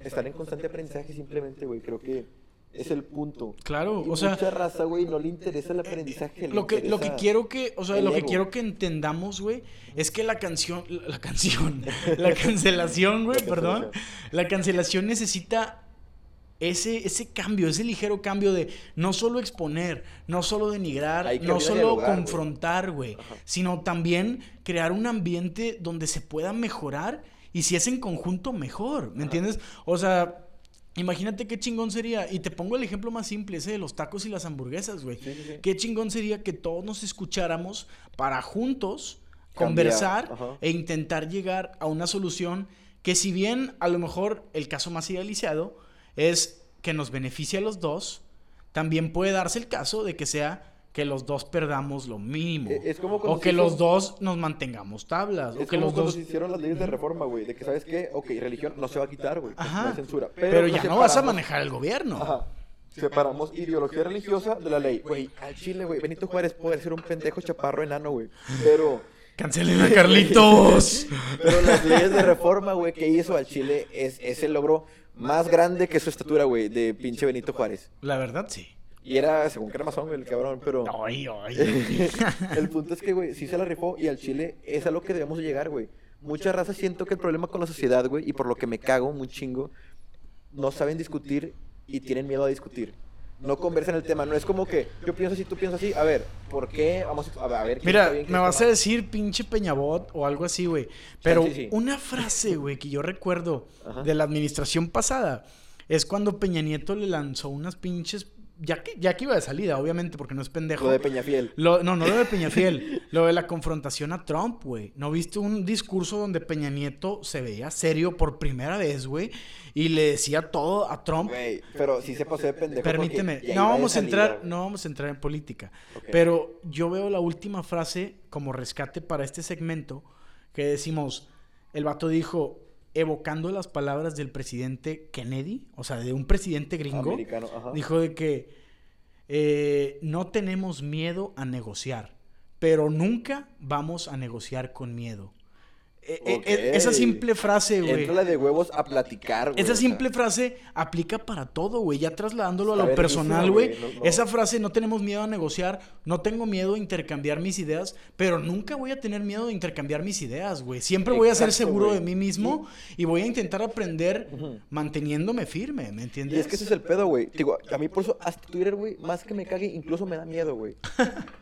Estar en constante aprendizaje simplemente, güey, creo que es el punto. Claro, Y o sea, mucha raza, güey, no le interesa el aprendizaje. lo que, lo que quiero que, o sea, lo que ego. quiero que entendamos, güey, es que la canción, la, la canción, (laughs) la cancelación, güey, perdón, la cancelación necesita ese, ese cambio, ese ligero cambio de no solo exponer, no solo denigrar, no solo confrontar, güey, sino también crear un ambiente donde se pueda mejorar y si es en conjunto, mejor, ¿me entiendes? O sea, imagínate qué chingón sería, y te pongo el ejemplo más simple, ese de los tacos y las hamburguesas, güey. Sí, sí, sí. Qué chingón sería que todos nos escucháramos para juntos Cambiar, conversar ajá. e intentar llegar a una solución que si bien a lo mejor el caso más idealizado es que nos beneficie a los dos, también puede darse el caso de que sea que los dos perdamos lo mínimo. Es como cuando o que los dos nos mantengamos tablas. Es o que como los cuando dos... se hicieron las leyes de reforma, güey, de que, ¿sabes qué? Ok, religión no se va a quitar, güey, no Ajá. censura. Pero, ya no vas a manejar el gobierno. Ajá. Separamos ideología religiosa de la ley. Güey, al Chile, güey, Benito Juárez puede ser un pendejo chaparro enano, güey. Pero, Cancelen a Carlitos. (laughs) pero las leyes de reforma, güey, que hizo al Chile es, es el logro más grande que su estatura, güey, de pinche Benito Juárez. La verdad, sí. Y era, según que era masón, güey, el cabrón, pero... Ay, ay. (laughs) el punto es que, güey, sí se la rifó y al Chile es a lo que debemos de llegar, güey. Mucha raza siento que el problema con la sociedad, güey, y por lo que me cago muy chingo, no saben discutir y tienen miedo a discutir. No conversan el tema, no es como que yo pienso así, tú piensas así, a ver, ¿por qué? Vamos a, a ver. Mira, bien, me vas a decir pinche Peñabot o algo así, güey. Pero sí, sí. una frase, güey, que yo recuerdo Ajá. de la administración pasada es cuando Peña Nieto le lanzó unas pinches. Ya que, ya que iba de salida, obviamente, porque no es pendejo. Lo de Peñafiel. Lo- no, no lo de Peñafiel, (laughs) lo de la confrontación a Trump, güey. ¿No viste un discurso donde Peña Nieto se veía serio por primera vez, güey? Y le decía todo a Trump. Güey, pero sí se pasó de pendejo. Permíteme, no vamos a entrar, no vamos a entrar en política, pero yo veo la última frase como rescate para este segmento que decimos, el vato dijo, evocando las palabras del presidente Kennedy, o sea, de un presidente gringo, Americano, ajá. dijo de que eh, no tenemos miedo a negociar, pero nunca vamos a negociar con miedo. Eh, eh, eh, esa simple frase, güey. Entra la de huevos a platicar, güey. Esa o sea. simple frase aplica para todo, güey. Ya trasladándolo a lo personal, güey. güey. No- no- Esa frase, no tenemos miedo a negociar, no tengo miedo a intercambiar mis ideas, pero nunca voy a tener miedo de intercambiar mis ideas, güey. Siempre voy a ser seguro de mí mismo y voy a intentar aprender manteniéndome firme, ¿me entiendes? Y es que ese es el pedo, güey. Digo, a mí por eso hasta Twitter, güey, más que me cague, incluso me da miedo, güey.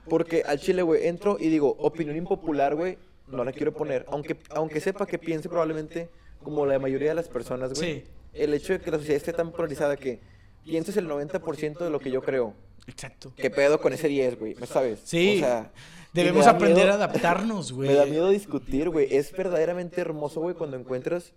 Porque al chile, güey, entro y digo, opinión impopular, güey, no la quiero poner. Aunque, aunque sepa que piense probablemente como la mayoría de las personas, güey. Sí. El hecho de que la sociedad esté tan polarizada que pienses el 90% de lo que yo creo Exacto. ¿Qué pedo con ese 10, güey? ¿Me sabes? Sí. O sea, Debemos aprender miedo- a adaptarnos, güey. Me da miedo discutir, güey. Es verdaderamente hermoso, güey, cuando encuentras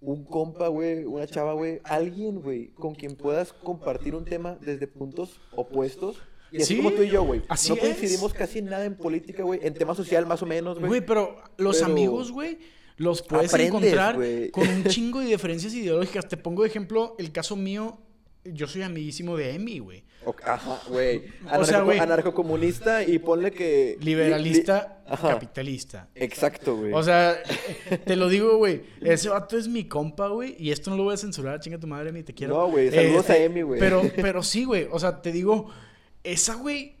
un compa, güey, una chava, güey, alguien, güey, con quien puedas compartir un tema desde puntos opuestos. Y así Sí, como tú y yo, güey. así No es. coincidimos casi en nada en política, güey. En tema social, más o menos, güey. Güey, pero los Pero- amigos, güey, los puedes Aprendes, encontrar güey. con un (laughs) chingo de diferencias ideológicas. Te pongo de ejemplo el caso mío. Yo soy amiguísimo de Emi, güey. Ajá, güey. (laughs) O sea, Anarco- güey. Anarcocomunista y ponle que... Liberalista, li- li- Ajá. capitalista. Exacto, güey. O sea, (laughs) te lo digo, güey. Ese vato es mi compa, güey. Y esto no lo voy a censurar, chinga tu madre, Emi, te quiero. No, güey, saludos a Emi, güey. Pero, pero sí, güey. O sea, te digo, esa, güey,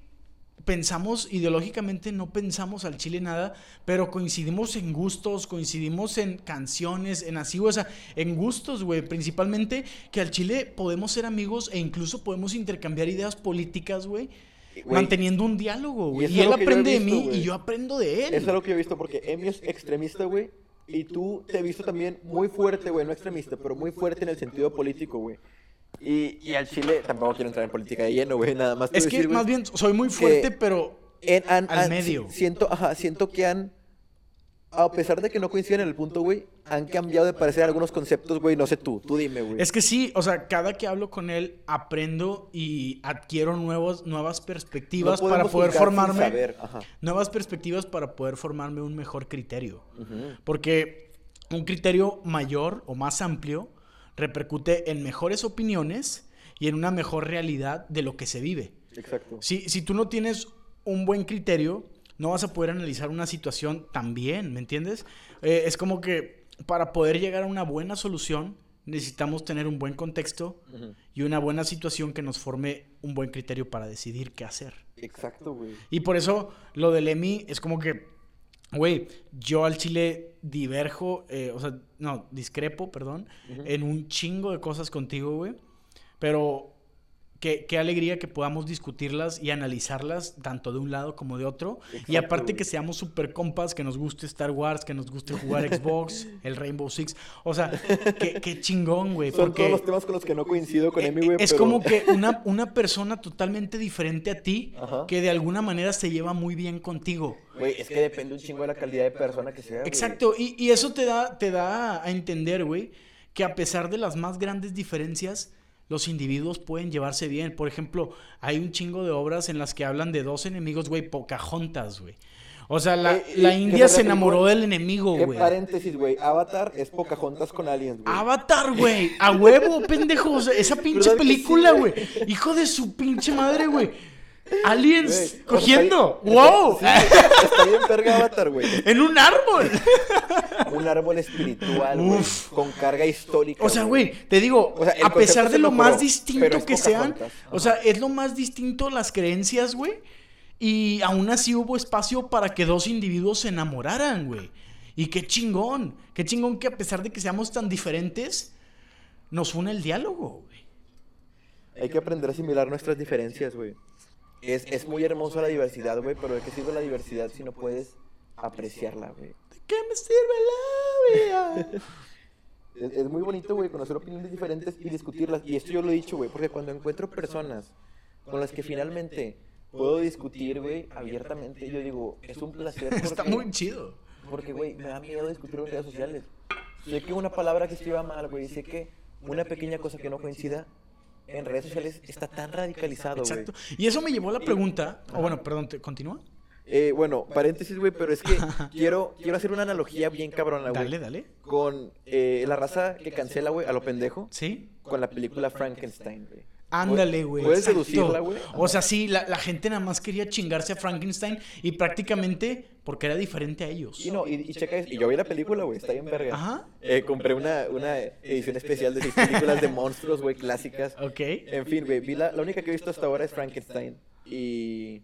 pensamos ideológicamente, no pensamos al chile nada, pero coincidimos en gustos, coincidimos en canciones, en así, o sea, en gustos, güey. Principalmente que al chile podemos ser amigos e incluso podemos intercambiar ideas políticas, güey. Manteniendo un diálogo, güey. Y, él aprende de mí y yo aprendo de él. Eso es lo que yo he visto porque Emi es extremista, güey. Y tú te he visto también muy fuerte, güey. No extremista, pero muy fuerte en el sentido político, güey. Y, y al Chile tampoco quiero entrar en política de lleno, güey. Nada más. Es que decir, más bien soy muy fuerte, pero en- han- al medio. si- Siento, ajá, siento que han. A pesar de que no coinciden en el punto, güey, han cambiado de parecer algunos conceptos, güey. No sé tú, tú dime, güey. es que sí, o sea, cada que hablo con él aprendo y adquiero nuevos, nuevas perspectivas para poder formarme. Nuevas perspectivas para poder formarme un mejor criterio. Ujú. Porque un criterio mayor o más amplio repercute en mejores opiniones y en una mejor realidad de lo que se vive. Exacto. Si, si tú no tienes un buen criterio, no vas a poder analizar una situación tan bien, ¿me entiendes? Eh, es como que para poder llegar a una buena solución necesitamos tener un buen contexto y una buena situación que nos forme un buen criterio para decidir qué hacer. Exacto, güey. Y por eso lo del EMI es como que, güey, yo al chile diverjo, eh, o sea, no, discrepo, perdón, en un chingo de cosas contigo, güey. Pero qué, qué alegría que podamos discutirlas y analizarlas tanto de un lado como de otro. y aparte güey. que seamos super compas, que nos guste Star Wars, que nos guste jugar (laughs) Xbox, el Rainbow Six. O sea, qué, qué chingón, güey. Son Porque todos los temas con los que no coincido con eh, Emi, güey. es pero- como que una, una persona totalmente diferente a ti, Ajá. que de alguna manera se lleva muy bien contigo. Güey, es que depende un chingo de la calidad de persona que sea, güey. Exacto, y, y eso te da, te da a entender, güey, que a pesar de las más grandes diferencias, los individuos pueden llevarse bien. Por ejemplo, hay un chingo de obras en las que hablan de dos enemigos, güey, Pocahontas, güey. O sea, la, Eh, la India se enamoró del enemigo, güey. paréntesis, güey. Avatar es Pocahontas con aliens, güey. Avatar, güey. A huevo, pendejo. O sea, esa pinche ¿Verdad que sí, película, güey? güey. Hijo de su pinche madre, güey. Aliens cogiendo. está- ¡Wow! sí, está bien verga Avatar, güey. (laughs) en un árbol. Un árbol espiritual, güey. Con carga histórica. O sea, güey, te digo, O sea, el a pesar de lo mejoró, más distinto que sean, o sea, es lo más distinto las creencias, güey. Y aún así hubo espacio para que dos individuos se enamoraran, güey. Y qué chingón, qué chingón que a pesar de que seamos tan diferentes, nos une el diálogo, güey. Hay que aprender a asimilar nuestras diferencias, güey. Es, es muy hermoso la diversidad, güey, pero ¿de qué sirve la diversidad si no puedes apreciarla, güey? ¿De qué me sirve la vida? (laughs) Es, es muy bonito, güey, conocer opiniones diferentes y discutirlas. Y esto yo lo he dicho, güey, porque cuando encuentro personas con las que finalmente puedo discutir, güey, abiertamente, yo digo, es un placer. (laughs) Está porque- muy chido. Porque, güey, me da miedo discutir en redes sociales. Sé que una palabra que escriba mal, güey, sé que una pequeña cosa que no coincida en redes sociales está tan radicalizado, güey. Exacto. Y eso me llevó a la pregunta, o bueno, perdón, ¿te- ¿continúa? Eh, bueno, paréntesis, güey, pero es que (laughs) quiero, quiero hacer una analogía bien cabrona, güey. Dale, dale. Con eh, la raza que cancela, güey, a lo pendejo, ¿Sí? con la película Frankenstein, güey. Ándale, güey. ¿Puedes exacto. deducirla, güey? O sea, sí, la, la gente nada más quería chingarse a Frankenstein y prácticamente porque era diferente a ellos. Y no, y, y checa. Y yo vi la película, güey, está bien verga. Ajá. Eh, compré una, una edición especial de seis películas de monstruos, güey, clásicas. Ok. En fin, güey, vi la, la única que he visto hasta ahora es Frankenstein. Y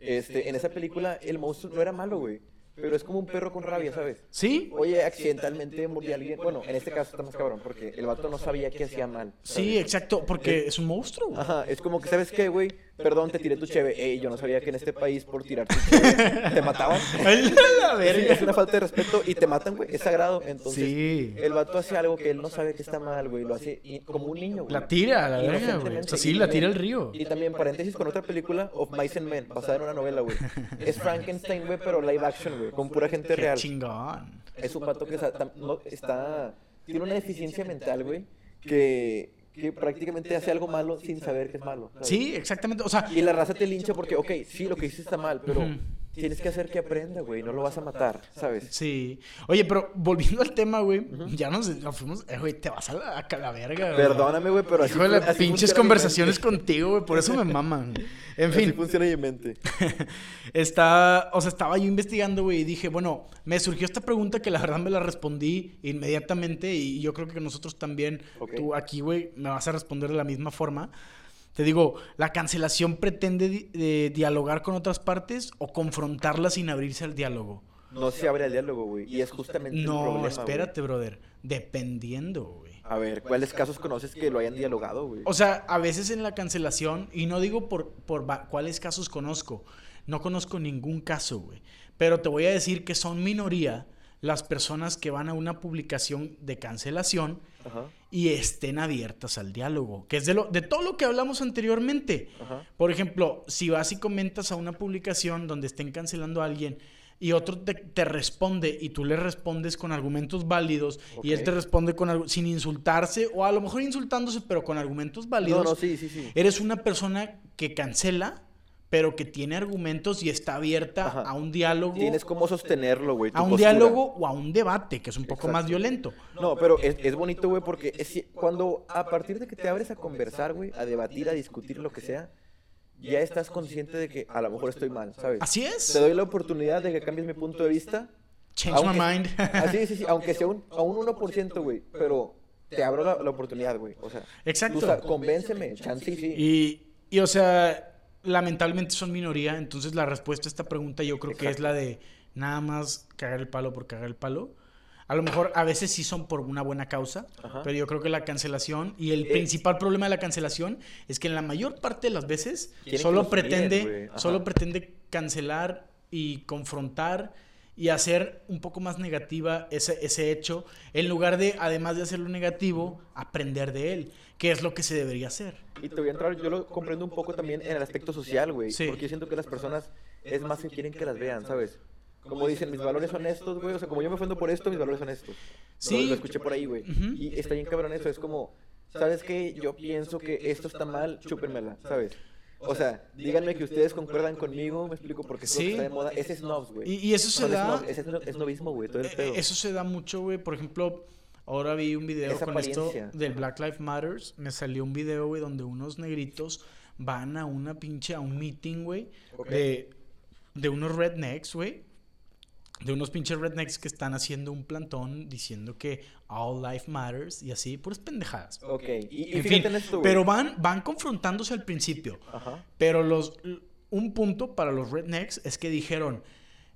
este, en esa película el monstruo no era malo, güey. Pero es como un perro con rabia, ¿sabes? ¿Sí? Oye, accidentalmente murió alguien. Bueno, en este caso está más cabrón, porque el vato no sabía que hacía mal. Sí, exacto, porque es un monstruo. Ajá, es como que, ¿sabes qué, güey? Perdón, te tiré tu cheve. Ey, yo no sabía que en este país por tirar tu cheve (laughs) te mataban. (laughs) la Sí, verga. es una falta de respeto y te matan, güey. Es sagrado. Entonces, Sí. el vato hace algo que él no sabe que está mal, güey. Lo hace como un niño, güey. La tira a la verga, güey. Inocentemente. O sea, sí, la tira al río. Y también, paréntesis, con otra película, Of Mice and Men, basada en una novela, güey. Es Frankenstein, güey, pero live action, güey. Con pura gente Qué real. chingón. Es un vato que está, tam- no- está- tiene una deficiencia mental, güey, que, que prácticamente hace algo malo sin saber que es malo. ¿sabes? Sí, exactamente. O sea, Y la raza te lincha porque, ok, sí, lo que hiciste está mal, pero. Tienes que hacer que aprenda, güey, no lo vas a matar, ¿sabes? sí. Oye, pero volviendo al tema, güey, ya nos, nos fuimos. Eh, güey, te vas a la, a la verga, güey. Perdóname, güey, pero así, Hijo de las así pinches conversaciones contigo, güey, por eso me maman. (laughs) En Así fin, funciona mi mente. (laughs) está, o sea, estaba yo investigando, güey, y dije, bueno, me surgió esta pregunta que la verdad me la respondí inmediatamente y yo creo que nosotros también, Ok. tú aquí, güey, me vas a responder de la misma forma. Te digo, ¿la cancelación pretende di- de dialogar con otras partes o confrontarlas sin abrirse al diálogo? No se abre el diálogo, güey, y es justamente el No, problema, espérate, brother. Dependiendo, güey. A ver, ¿cuáles casos conoces que lo hayan dialogado, güey? O sea, a veces en la cancelación, y no digo por, por cuáles casos conozco, no conozco ningún caso, güey. Pero te voy a decir que son minoría las personas que van a una publicación de cancelación Ajá, y estén abiertas al diálogo, que es de, lo, de todo lo que hablamos anteriormente. ajá. Por ejemplo, si vas y comentas a una publicación donde estén cancelando a alguien y otro te, te responde y tú le respondes con argumentos válidos y él te responde con sin insultarse o a lo mejor insultándose, pero con argumentos válidos, No, no, sí, sí, sí. eres una persona que cancela, pero que tiene argumentos y está abierta Ajá. a un diálogo, Tienes cómo sostenerlo, güey. a un postura. diálogo o a un debate, que es un poco más Exacto. violento. No, pero es, es bonito, güey, porque es- cuando a partir de que te abres a conversar, güey, a debatir, a discutir lo que sea, ya estás consciente de que a lo mejor estoy mal, ¿sabes? Así es. Te doy la oportunidad de que cambies mi punto de vista. Change my aunque- mind. (laughs) Así, sí, sí, aunque sea un, a un 1%, güey, pero te abro la, la oportunidad, güey. O sea, Exacto. tú convénceme, chance sí. Y, y, o sea, lamentablemente son minoría, entonces la respuesta a esta pregunta yo creo que es la de nada más cagar el palo por cagar el palo. A lo mejor a veces sí son por una buena causa, Ajá. pero yo creo que la cancelación y el Eh. principal problema de la cancelación es que en la mayor parte de las veces solo pretende, solo pretende cancelar y confrontar y hacer un poco más negativa ese, ese hecho, en lugar de, además de hacerlo negativo, aprender de él, que es lo que se debería hacer. Y te voy a entrar, yo lo comprendo un poco también en el aspecto social, güey. Sí. Porque yo siento que las personas es más que quieren que las vean, ¿sabes? Como dicen, mis valores son estos, güey. O sea, como yo me ofendo por esto, mis valores son estos. Sí. Lo, lo escuché por ahí, güey. Ujú. Y está bien cabrón eso. Es como, ¿sabes qué? Yo pienso que esto está mal, chúpenmela, ¿sabes? O sea, díganme que ustedes concuerdan conmigo, me explico, porque lo que Sí. está de moda. Ese es snobs, güey. Y, y eso se da... es no- es snobismo, güey, todo el Eh, pedo. Eso se da mucho, güey. Por ejemplo, ahora vi un video Esa con esto del Black Lives Matters. Me salió un video, güey, donde unos negritos van a una pinche, a un meeting, güey, de, de unos rednecks, güey. De unos pinches rednecks que están haciendo un plantón diciendo que all life matters y así, puras pendejadas. Ok, y, y En fin, en esto, güey. pero van, van confrontándose al principio. Ajá. Pero los, un punto para los rednecks es que dijeron,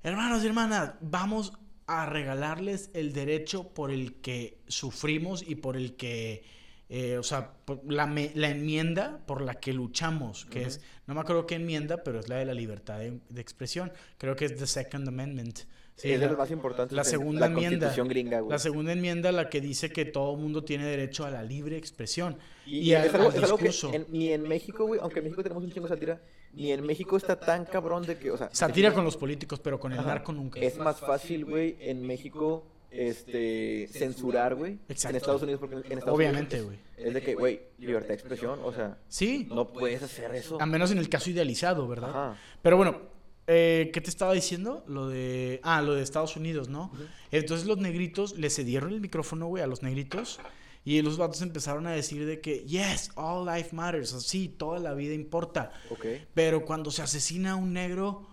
hermanos y hermanas, vamos a regalarles el derecho por el que sufrimos y por el que, eh, o sea, por la, me- la enmienda por la que luchamos, que es, no me acuerdo qué enmienda, pero es la de la libertad de, de expresión. Creo que es the Second Amendment. Sí, es de la- las más importantes. la segunda la enmienda. Gringa, güey. La segunda enmienda, la que dice que todo mundo tiene derecho a la libre expresión. Y, Y, al, es algo, al es algo que en- ni en México, güey, aunque en México tenemos un chingo de sátira, ni en México está tan cabrón de que, o sea... Satira con los políticos, pero con el Ajá. narco nunca. Es más fácil, güey, en México, este, censurar, güey, en. Estados Unidos, porque en Estados Obviamente, güey. es de que, güey, libertad de expresión, o sea, Sí, no puedes hacer eso. a menos en el caso idealizado, ¿verdad? Ajá. Pero bueno, eh, ¿qué te estaba diciendo? Lo de. Ah, lo de Estados Unidos, ¿no? Entonces los negritos le cedieron el micrófono, güey, a los negritos. Y los vatos empezaron a decir de que, yes, all life matters. Sí, toda la vida importa. Ok. Pero cuando se asesina a un negro,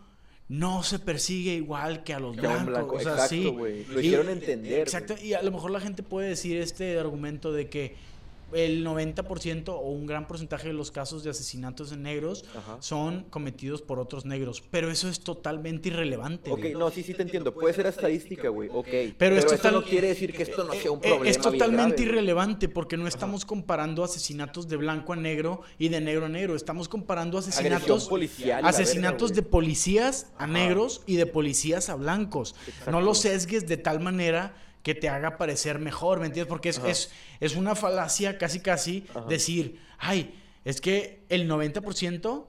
no se persigue igual que a los blancos. blanco, O sea, exacto, sí. Lo Y- hicieron entender, Exacto. Y a lo mejor la gente puede decir este argumento de que el 90% o un gran porcentaje de los casos de asesinatos de negros Ajá. son cometidos por otros negros. Pero eso es totalmente irrelevante. Ok, güey. no, sí, sí te entiendo. Puede ser estadística, güey. Ok. Pero, es eso total- no quiere decir que esto no sea un eh, problema. Es bien totalmente grave, irrelevante porque no estamos comparando asesinatos de blanco a negro y de negro a negro. Estamos comparando asesinatos, policial asesinatos verga, de policías a Ajá. negros y de policías a blancos. No los sesgues de tal manera que te haga parecer mejor, ¿me entiendes? Porque es, es, es una falacia casi casi Ajá. decir, ay, es que el 90%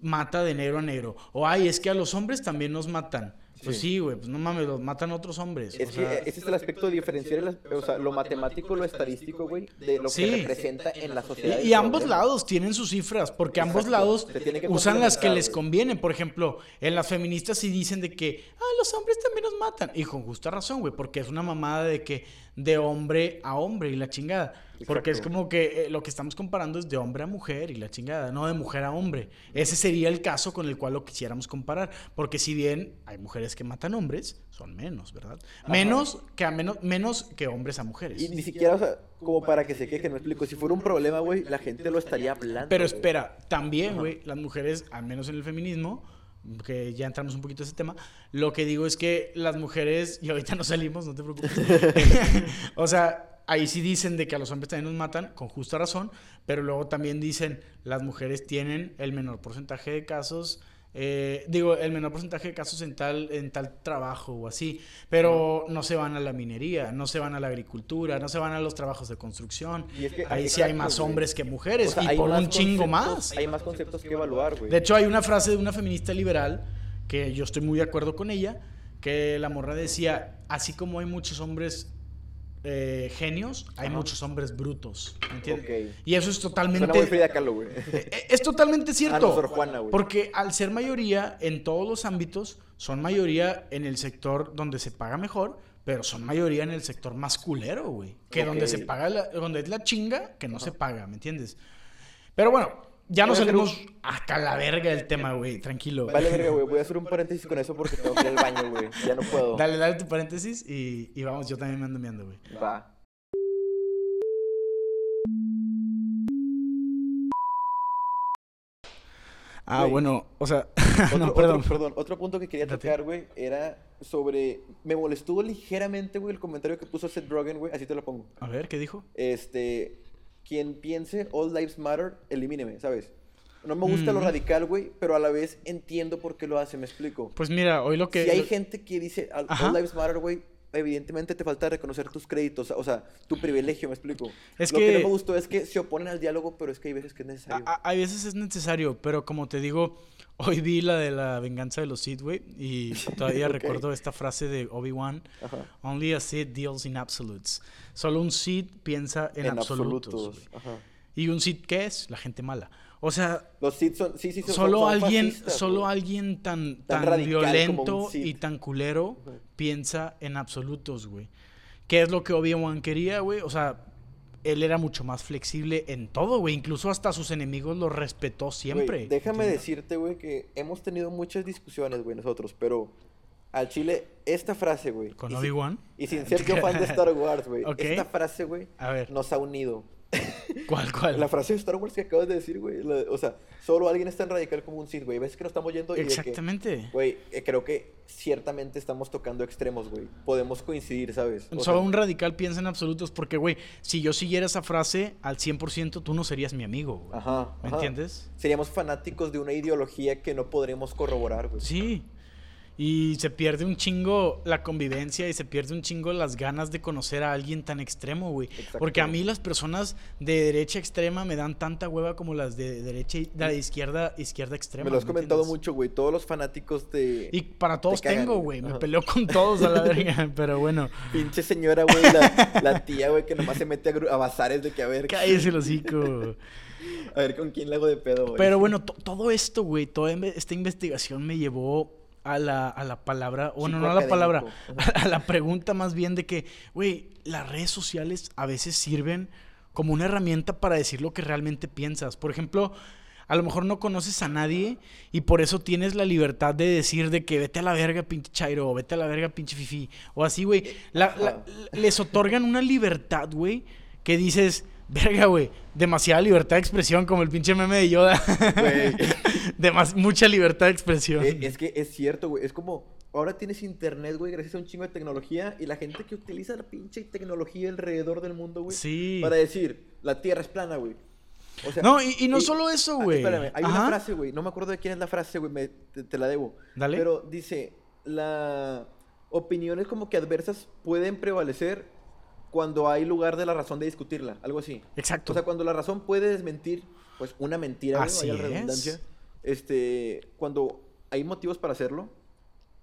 mata de negro a negro. O ay, es que a los hombres también nos matan. Pues Sí. güey, pues no mames, los matan otros hombres. Es o que sea, ese es el aspecto de diferenciar el as- o sea, lo matemático, lo estadístico, güey, de lo Sí. que representa en la sociedad. Y, ambos lados tienen sus cifras, porque ambos lados usan las que les conviene. Por ejemplo, en las feministas sí dicen de que, ah, los hombres también nos matan. Y con justa razón, güey, porque es una mamada de que de hombre a hombre y la chingada. Porque es como que eh, lo que estamos comparando es de hombre a mujer y la chingada, no de mujer a hombre. Ese sería el caso con el cual lo quisiéramos comparar. Porque si bien hay mujeres que matan hombres, son menos, ¿verdad? Menos que, a menos, menos que hombres a mujeres. Y ni siquiera, o sea, como para que se quejen, me explico. Si fuera un problema, güey, la gente lo estaría hablando. Pero espera, también, güey, las mujeres, al menos en el feminismo, que ya entramos un poquito a ese tema, lo que digo es que las mujeres, y ahorita no salimos, no te preocupes, (laughs) (laughs) o sea, ahí sí dicen de que a los hombres también nos matan, con justa razón, pero luego también dicen, las mujeres tienen el menor porcentaje de casos, eh, digo, el menor porcentaje de casos en tal, en tal trabajo o así, pero no se van a la minería, no se van a la agricultura, no se van a los trabajos de construcción, Y es que- ahí sí hay más hombres que mujeres, O sea, y por un chingo más. Hay más conceptos que evaluar, güey. De hecho, hay una frase de una feminista liberal que yo estoy muy de acuerdo con ella, que la morra decía, así como hay muchos hombres eh, genios, hay Ajá. muchos hombres brutos. ¿me entiendes? Y eso es totalmente... Suena muy Frida Kahlo, güey. (laughs) Eh, Es totalmente cierto. Ah, no, Sor Juana, güey. Porque al ser mayoría en todos los ámbitos, son mayoría en el sector donde se paga mejor, pero son mayoría en el sector más culero, güey. Que donde se paga, la- donde es la chinga, que no se paga, ¿me entiendes? Pero bueno, ya nos salimos hasta la verga del tema, güey. Tranquilo. Vale, verga, güey. Voy a hacer un paréntesis con eso porque tengo que ir al baño, güey. Ya no puedo. Dale, dale tu paréntesis y, y vamos, yo también me ando meando, güey. Va. Ah, Güey. bueno, o sea, (laughs) Otro, no, perdón. Otro, perdón, otro punto que quería tocar, güey, era sobre... Me molestó ligeramente, güey, el comentario que puso Seth Rogen, güey. Así te lo pongo. A ver, ¿qué dijo? Este... Quien piense All Lives Matter, elimíneme, ¿sabes? No me gusta lo Mm. radical, güey, pero a la vez entiendo por qué lo hace, me explico. Pues mira, hoy lo que... si hay lo- gente que dice All Ajá. Lives Matter, güey, evidentemente te falta reconocer tus créditos, o sea, tu privilegio, me explico. Es lo que... que- no me gustó es que se oponen al diálogo, pero es que hay veces que es necesario. A, a- hay veces es necesario, pero como te digo, hoy vi la de la venganza de los Sith, güey, y (laughs) todavía recuerdo esta frase de Obi-Wan. Only a Sith deals in absolutes. Solo un Sith piensa en, absolutos. Ajá. ¿Y un Sith qué es? La gente mala. O sea, Los Sith son, sí, sí, son, solo son alguien, solo alguien tan, Tan violento y tan culero piensa en absolutos, güey. ¿Qué es lo que Obi-Wan quería, güey? O sea, él era mucho más flexible en todo, güey. Incluso hasta sus enemigos lo respetó siempre. déjame ¿entiendes? decirte, güey, que hemos tenido muchas discusiones, güey, nosotros, pero al chile, esta frase, güey. ¿Con Obi-Wan? Y sin (laughs) ser yo fan de Star Wars, güey. Esta frase, güey, nos ha unido. (laughs) ¿cuál, cuál? La frase de Star Wars que acabas de decir, güey. la- O sea, solo alguien es tan radical como un Sith, güey. Ves que nos estamos yendo y de que, Exactamente. Güey, eh, creo que ciertamente estamos tocando extremos, güey. Podemos coincidir, ¿sabes? O Solo sea, un radical piensa en absolutos porque, güey, si yo siguiera esa frase al 100%, tú no serías mi amigo, güey. Ajá, ¿Me ajá. entiendes? Seríamos fanáticos de una ideología que no podremos corroborar, güey. Sí. Y se pierde un chingo la convivencia y se pierde un chingo las ganas de conocer a alguien tan extremo, güey. Porque a mí las personas de derecha extrema me dan tanta hueva como las de derecha y de izquierda, izquierda extrema. Me lo has ¿me comentado mucho, güey. Todos los fanáticos de. Y para todos tengo, güey. Me peleo con todos a la (laughs) verga. Pero bueno, Pinche señora, güey. La, la (laughs) tía, güey, que nomás se mete a, a bazares de que a ver. cállese el (laughs) hocico. A ver con quién le hago de pedo, güey. Pero bueno, to- todo esto, güey, toda esta investigación me llevó a la, a la palabra, bueno, no a la palabra, (laughs) a la pregunta más bien de que, güey, las redes sociales a veces sirven como una herramienta para decir lo que realmente piensas. Por ejemplo, a lo mejor no conoces a nadie y por eso tienes la libertad de decir de que vete a la verga, pinche chairo, o vete a la verga, pinche fifi, o así, güey. La- la- Ajá. les otorgan una libertad, güey, que dices, Verga, güey. Demasiada libertad de expresión, como el pinche meme de Yoda. Güey. (laughs) Demas- mucha libertad de expresión. Eh, es que es cierto, güey. Es como, ahora tienes internet, güey, gracias a un chingo de tecnología. Y la gente que utiliza la pinche tecnología alrededor del mundo, güey. Sí. Para decir, la tierra es plana, güey. O sea, No, y- y no solo eso, ah, güey. espérame, hay una frase, güey. No me acuerdo de quién es la frase, güey. Te, te la debo. Dale. Pero dice, la opiniones como que adversas pueden prevalecer cuando hay lugar de la razón de discutirla. Algo así. Exacto. O sea, cuando la razón puede desmentir, pues, una mentira, Así vaya la es. Este, cuando hay motivos para hacerlo,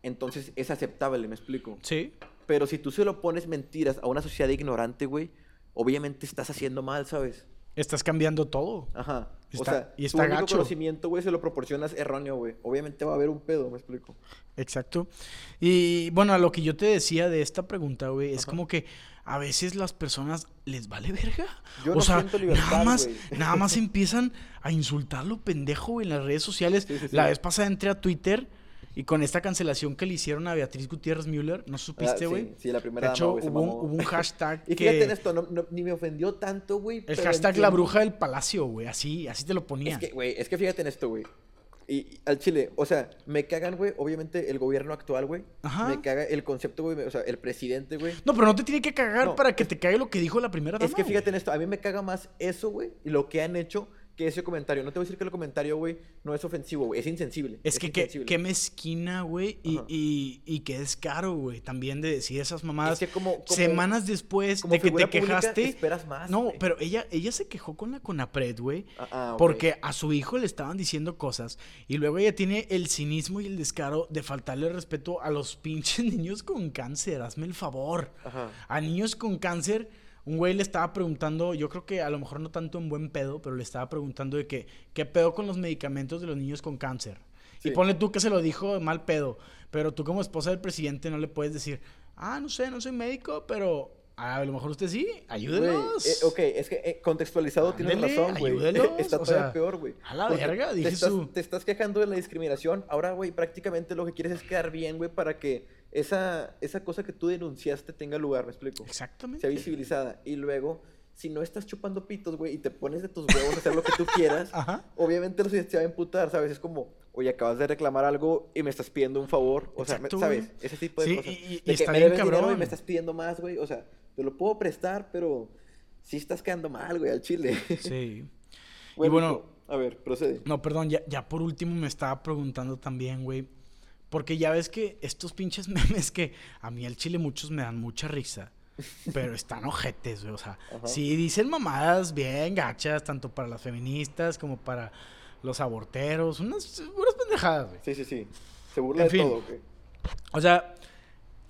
entonces es aceptable, me explico. sí. Pero si tú se lo pones mentiras a una sociedad ignorante, güey, obviamente estás haciendo mal, ¿sabes? Estás cambiando todo. Ajá. o Está- sea, y tu está único gacho. conocimiento, güey, se lo proporcionas erróneo, güey. Obviamente va a haber un pedo, me explico. Exacto. Y bueno, a lo que yo te decía de esta pregunta, güey, es como que a veces las personas les vale verga. Yo o no sea, siento libertad, nada más, nada más empiezan a insultarlo pendejo güey, en las redes sociales. Sí, sí, sí. La vez pasada entré a Twitter y con esta cancelación que le hicieron a Beatriz Gutiérrez Müller, ¿no Ah, supiste, sí, güey? Sí, la de primera hecho, dama, güey, se hubo, un, mamó. hubo un hashtag (laughs) Y que... fíjate en esto, no, no- ni me ofendió tanto, güey. El hashtag la bruja del palacio, güey, así, así te lo ponía. Es que, güey, es que fíjate en esto, güey. Y, al chile, o sea, me cagan, güey, obviamente el gobierno actual, güey. Ajá. Me caga el concepto, güey, o sea, el presidente, güey. No, pero no te tiene que cagar No, para que te caiga lo que dijo la primera dama, Es que güey. fíjate en esto, a mí me caga más eso, güey, y lo que han hecho que ese comentario. No te voy a decir que el comentario, güey, no es ofensivo, güey, es insensible. Es que qué, insensible. qué mezquina, güey, y, y, y qué descaro, güey, también de decir esas mamadas. Es que como- como- semanas después como de que te pública, quejaste. esperas más, no, pero ella, ella se quejó con la Conapred, güey. Ah, ah. Porque a su hijo le estaban diciendo cosas y luego ella tiene el cinismo y el descaro de faltarle respeto a los (laughs) pinches niños con cáncer. Hazme el favor. Ajá. A niños con cáncer, un güey le estaba preguntando, yo creo que a lo mejor no tanto en buen pedo, pero le estaba preguntando de que, ¿qué pedo con los medicamentos de los niños con cáncer? Y ponle tú que se lo dijo mal pedo, pero tú como esposa del presidente no le puedes decir, ah, no sé, no soy médico, pero a lo mejor usted sí, ayúdenos. eh, ok, es que eh, contextualizado tienes Ándele, razón, güey. (laughs) Está todavía sea, peor, güey. a la Porque verga, te dije estás, su- te estás quejando de la discriminación. Ahora, güey, prácticamente lo que quieres es quedar bien, güey, para que esa, esa cosa que tú denunciaste tenga lugar, ¿me explico? Exactamente. Sea visibilizada. Y luego, si no estás chupando pitos, güey, y te pones de tus huevos a hacer lo que tú (laughs) quieras, Ajá. obviamente la sociedad se va a emputar, ¿sabes? Es como, oye, acabas de reclamar algo y me estás pidiendo un favor. O sea, me- ¿sabes? güey. Ese tipo de Sí, cosas. y- y- de y que está me bien dinero y cabrón. me estás pidiendo más, güey. O sea, te lo puedo prestar, pero sí estás quedando mal, güey, al chile. Sí. (laughs) Bueno, bueno- a ver, procede. No, perdón, ya, ya por último me estaba preguntando también, güey. Porque ya ves que estos pinches (laughs) memes que a mí al chile muchos me dan mucha risa. (laughs) Pero están ojetes, güey. O sea, Ajá. sí dicen mamadas bien gachas, tanto para las feministas como para los aborteros. Unas, unas pendejadas, güey. Sí, sí, sí. Se burla En de fin. todo, güey. O sea,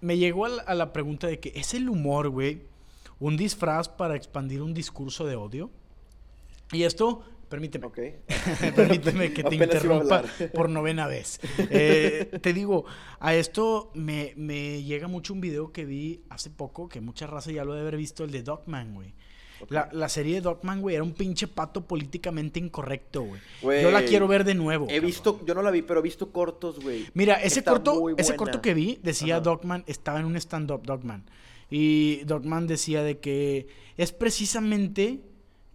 me llegó a la, a la pregunta de que ¿es el humor, güey, un disfraz para expandir un discurso de odio? Y esto, permíteme. (laughs) Permíteme que te interrumpa (laughs) por novena vez. Eh, te digo, a esto me, me llega mucho un video que vi hace poco, que mucha raza ya lo debe haber visto, el de Dogman, güey. La, la serie de Dogman, güey, era un pinche pato políticamente incorrecto, güey. Yo la quiero ver de nuevo. He cabrón. visto, yo no la vi, pero he visto cortos, güey. Mira, ese Está corto, ese corto que vi decía Ajá. Dogman, estaba en un stand-up Dogman. Y Dogman decía de que es precisamente.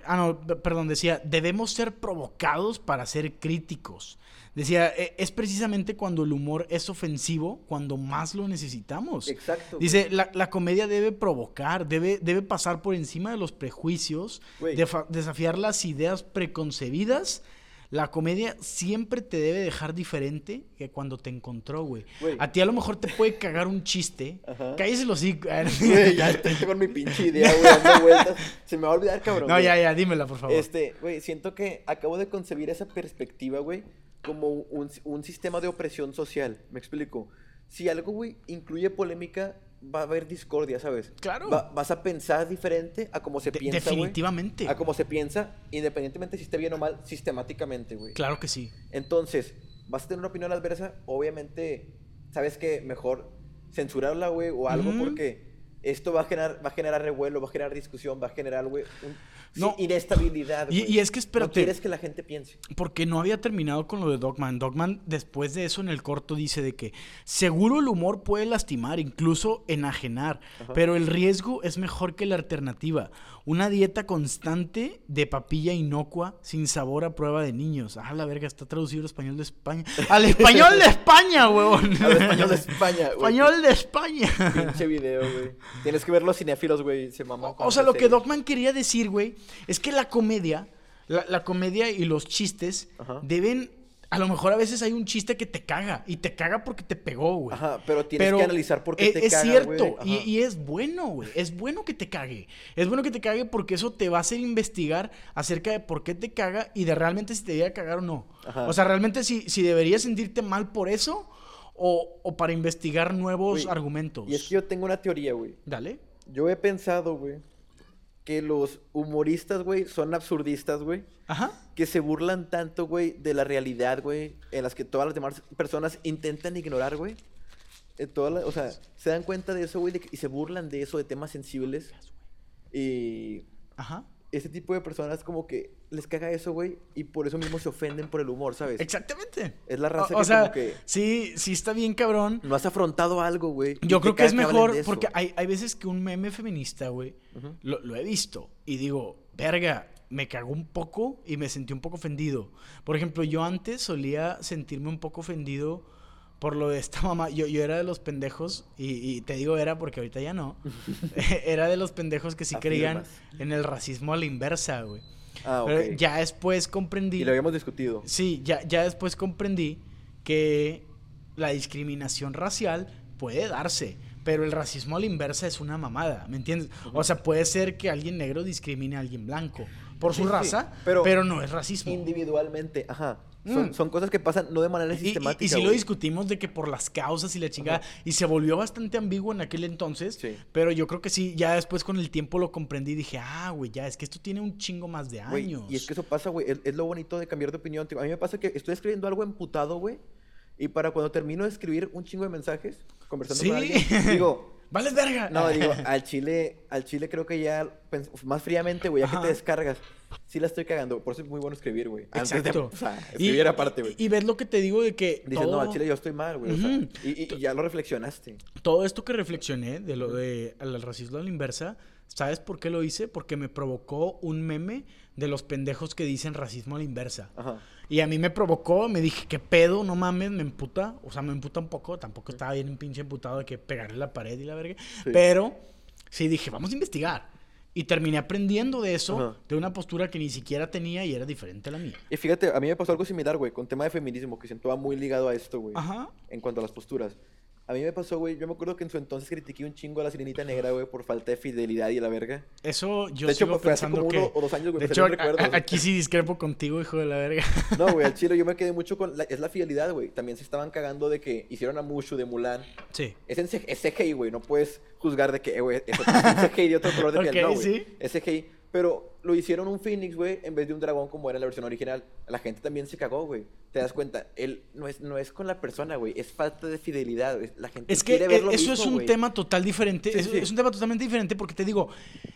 Ah, no, perdón, decía, debemos ser provocados para ser críticos. Decía, "E- es precisamente cuando el humor es ofensivo, cuando más lo necesitamos. Exacto. Dice, la, la comedia debe provocar, debe, debe pasar por encima de los prejuicios, desafiar las ideas preconcebidas. La comedia siempre te debe dejar diferente que cuando te encontró, güey. A ti a lo mejor te puede cagar un chiste. Ajá. Cállese los. (laughs) Güey, ya estoy con mi pinche idea, güey, dando vueltas. Se me va a olvidar, cabrón. No, güey. ya, ya, dímela, por favor. Este, güey, siento que acabo de concebir esa perspectiva, güey, como un, un sistema de opresión social. Me explico. Si algo, güey, incluye polémica, va a haber discordia, ¿sabes? Claro. Va- vas a pensar diferente a cómo se De- piensa, definitivamente. A cómo se piensa, independientemente si esté bien o mal, sistemáticamente, güey. Claro que sí. Entonces, vas a tener una opinión adversa, obviamente, sabes que mejor censurarla, güey, o algo, porque esto va a generar, va a generar revuelo, va a generar discusión, va a generar, güey, un- sí, inestabilidad. Y- y es que No espérate. quieres que la gente piense. Porque no había terminado con lo de Dogman. Dogman, después de eso, en el corto, dice de que seguro el humor puede lastimar, incluso enajenar, pero el riesgo es mejor que la alternativa. Una dieta constante de papilla inocua, sin sabor a prueba de niños. Ah, la verga, está traducido al español de España. (laughs) ¡Al español de España, huevón! Al español de España, güey. ¡Español de España! Pinche video, güey. Tienes que ver los cinéfilos, güey. Se con O sea, lo que. Dogman quería decir, güey, es que la comedia, la, la comedia y los chistes Ajá. deben. A lo mejor a veces hay un chiste que te caga y te caga porque te pegó, güey. Ajá, pero tienes que analizar por qué es, te es caga, cierto, y, es bueno, güey. Es bueno que te cague. Es bueno que te cague porque eso te va a hacer investigar acerca de por qué te caga y de realmente si te debería cagar o no. Ajá. O sea, realmente si, si deberías sentirte mal por eso o, o para investigar nuevos Güey, argumentos. Y es que yo tengo una teoría, güey. Dale. Yo he pensado, güey, que los humoristas, güey, son absurdistas, güey. Ajá. Que se burlan tanto, güey, de la realidad, güey, en las que todas las demás personas intentan ignorar, güey. Las- o sea, se dan cuenta de eso, güey, y se burlan de eso, de temas sensibles. Y Ajá. ese tipo de personas como que les caga eso, güey, y por eso mismo se ofenden por el humor, ¿sabes? Exactamente. Es la raza o, o que sea, como que sí, sí está bien cabrón. no has afrontado algo, güey. Yo creo que es mejor porque hay, hay veces que un meme feminista, güey, lo, lo he visto y digo, verga, me cagó un poco y me sentí un poco ofendido. Por ejemplo, yo antes solía sentirme un poco ofendido por lo de esta (laughs) mamá. Yo, yo era de los pendejos, y, y te digo era porque ahorita ya no, (laughs) (laughs) era de los pendejos que sí creían en el racismo a la inversa, güey. Ah, ok. Pero ya después comprendí... Y lo habíamos discutido. Sí, ya, ya después comprendí que la discriminación racial puede darse, pero el racismo a la inversa es una mamada, ¿me entiendes? O sea, puede ser que alguien negro discrimine a alguien blanco por su sí, raza, pero pero, no es racismo. Individualmente, ajá. Son, Mm. son cosas que pasan no de manera Y, y, sistemática. y si lo güey. discutimos de que por las causas y la chingada, y se volvió bastante ambiguo en aquel entonces, Sí. pero yo creo que sí, ya después con el tiempo lo comprendí y dije, ah, güey, ya, es que esto tiene un chingo más de Güey, años. y es que eso pasa, güey. Es, es lo bonito de cambiar de opinión. A mí me pasa que estoy escribiendo algo emputado, güey. Y para cuando termino de escribir un chingo de mensajes, conversando con alguien, (laughs) digo, ¡Vales verga! no, digo, (laughs) al chile, al chile creo que ya, pens- más fríamente, güey, ya que te descargas, sí la estoy cagando. Por eso es muy bueno escribir, güey. De, Exacto. (laughs) o sea, Y- escribir aparte, güey. Y, ves lo que te digo de que. Dices, no, al chile yo estoy mal, güey. o sea, Ujú. y, y- y ya lo reflexionaste. todo esto que reflexioné de lo de al racismo a la inversa, ¿sabes por qué lo hice? Porque me provocó un meme de los pendejos que dicen racismo a la inversa. Ajá. Y a mí me provocó, me dije, ¿qué pedo? No mames, me emputa. O sea, me emputa un poco. Tampoco estaba bien pinche emputado de que pegarle la pared y la verga. Sí. Pero sí dije, vamos a investigar. Y terminé aprendiendo de eso, Ajá. de una postura que ni siquiera tenía y era diferente a la mía. Y fíjate, a mí me pasó algo similar, güey, con tema de feminismo, que siento va muy ligado a esto, güey. Ajá. En cuanto a las posturas. A mí me pasó, güey, yo me acuerdo que en su entonces critiqué un chingo a la sirenita negra, güey, por falta de fidelidad y la verga. Eso yo De hecho, sigo fue hace pensando como que... uno o dos años, güey, de hecho, a- aquí sí discrepo contigo, hijo de la verga. (laughs) No, güey, al (laughs) chile yo me quedé mucho con... la- es la fidelidad, güey. También se estaban cagando de que hicieron a Mushu de Mulan. Sí. Es, en es CGI, güey. No puedes juzgar de que, eh, güey, eso es CGI de otro color de piel. (laughs) No, güey. sí. Es CGI. Pero lo hicieron un Phoenix, güey, en vez de un dragón como era en la versión original. La gente también se cagó, güey. Te das cuenta, él no es, no es con la persona, güey. Es falta de fidelidad. La gente Es que quiere ver lo eso mismo, es un tema total diferente. Sí, es, sí. es un tema totalmente diferente porque te digo,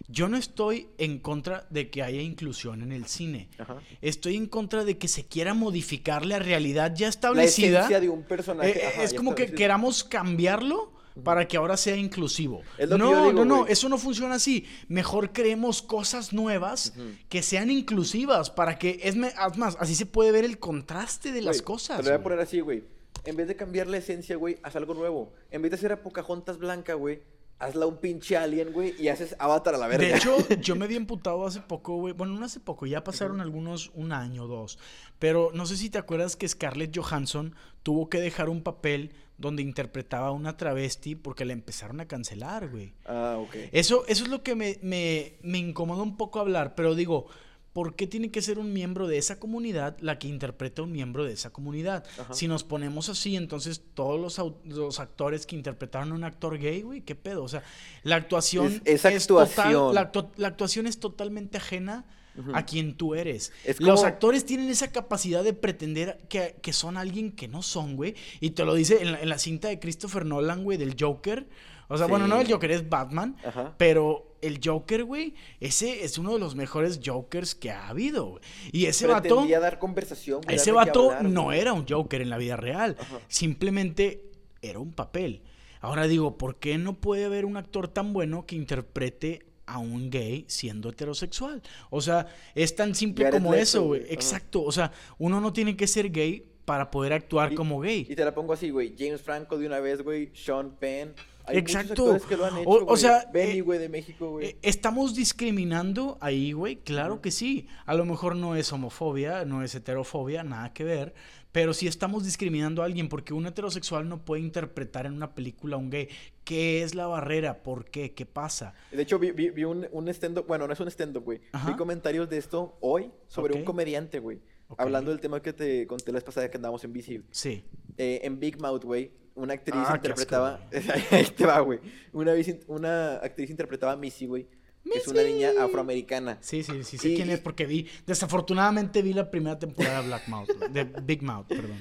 yo no estoy en contra de que haya inclusión en el cine. Ajá. Estoy en contra de que se quiera modificar la realidad ya La establecida. esencia de un personaje. Eh, ajá, es como que queramos cambiarlo para que ahora sea inclusivo. No, digo, no, no, eso no funciona así. Mejor creemos cosas nuevas que sean inclusivas para que es más, así se puede ver el contraste de las cosas. Te lo voy a poner así, güey. En vez de cambiar la esencia, güey, haz algo nuevo. En vez de hacer a Pocahontas blanca, güey, hazla un pinche alien, güey, y haces Avatar a la verga. De hecho, (laughs) yo me había emputado hace poco, güey. Bueno, no hace poco, ya pasaron algunos, un año o dos. Pero no sé si te acuerdas que Scarlett Johansson tuvo que dejar un papel donde interpretaba a una travesti porque la empezaron a cancelar, güey. Ah, ok. Eso, eso es lo que me, me, me incomoda un poco hablar, pero digo, ¿por qué tiene que ser un miembro de esa comunidad la que interpreta a un miembro de esa comunidad? Ajá. Si nos ponemos así, entonces todos los, los actores que interpretaron a un actor gay, güey, ¿qué pedo? O sea, la actuación Es- esa total- actuación. la, actu- la actuación es totalmente ajena a quien tú eres. Es Los actores tienen esa capacidad de pretender que, que son alguien que no son, güey. Y te lo dice en la, en la cinta de Christopher Nolan, güey, del Joker. O sea, bueno, no el Joker, es Batman. Ajá. Pero el Joker, güey, ese es uno de los mejores Jokers que ha habido, güey. Y ese vato, Pretendía dar conversación, güey, ese vato hablar, no güey. era un Joker en la vida real. Ajá. Simplemente era un papel. Ahora digo, ¿por qué no puede haber un actor tan bueno que interprete a un gay siendo heterosexual? O sea, es tan simple como eso, güey. Exacto. O sea, uno no tiene que ser gay para poder actuar Y- como gay. Y te la pongo así, güey. James Franco de una vez, güey. Sean Penn. Hay Exacto. muchos actores que lo han hecho, O- sea, Benny, eh, güey, de México, güey. Eh, ¿Estamos discriminando ahí, güey? Claro que sí. A lo mejor no es homofobia, no es heterofobia, nada que ver. Pero sí estamos discriminando a alguien porque un heterosexual no puede interpretar en una película a un gay. ¿Qué es la barrera? ¿Por qué? ¿Qué pasa? De hecho, vi, vi- vi un, un stand-up, bueno, no es un stand-up, güey. Ajá. Vi comentarios de esto hoy sobre un comediante, güey. Hablando del tema que te conté la vez pasada que andábamos en bici. Sí. Eh, en Big Mouth, güey, una actriz Ah, qué interpretaba... asco, (laughs) Ahí te va, güey. Una, una actriz interpretaba a Missy, güey. Es una niña afroamericana. Sí, sí, sí, sé Y- quién es porque vi, desafortunadamente vi la primera temporada de Black Mouth, de Big Mouth, perdón.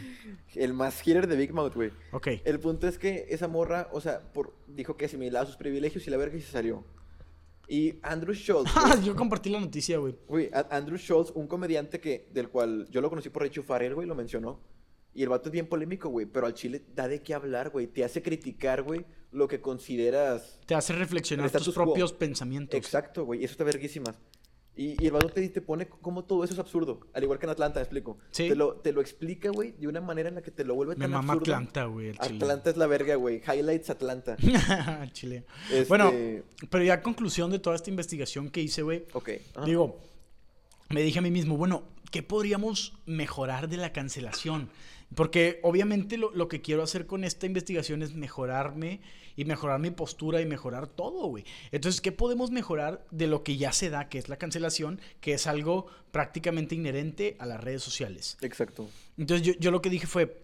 El más hitter de Big Mouth, güey. Ok. El punto es que esa morra, o sea, por, dijo que asimilaba sus privilegios y la verga y se salió. Y Andrew Schultz, (laughs) yo compartí la noticia, güey. güey, Andrew Schultz, un comediante que, del cual yo lo conocí por Richo Farrell, güey, lo mencionó. Y el vato es bien polémico, güey, pero al chile da de qué hablar, güey. Te hace criticar, güey, lo que consideras Te hace reflexionar tus propios pensamientos. Exacto, güey, eso está verguísimas. Y, y el te, te pone como todo eso es absurdo. Al igual que en Atlanta, me explico. Sí. Te lo, te lo explica, güey, de una manera en la que te lo vuelve Me tan mama absurdo. Atlanta, güey. Atlanta es la verga, güey. Highlights Atlanta. (laughs) Chile. Este, Bueno, pero ya conclusión de toda esta investigación que hice, güey, Ok. ajá. digo, me dije a mí mismo, bueno, ¿qué podríamos mejorar de la cancelación? Porque obviamente lo, lo que quiero hacer con esta investigación es mejorarme y mejorar mi postura y mejorar todo, güey. Entonces, ¿qué podemos mejorar de lo que ya se da, que es la cancelación, que es algo prácticamente inherente a las redes sociales? Exacto. Entonces, yo, yo lo que dije fue,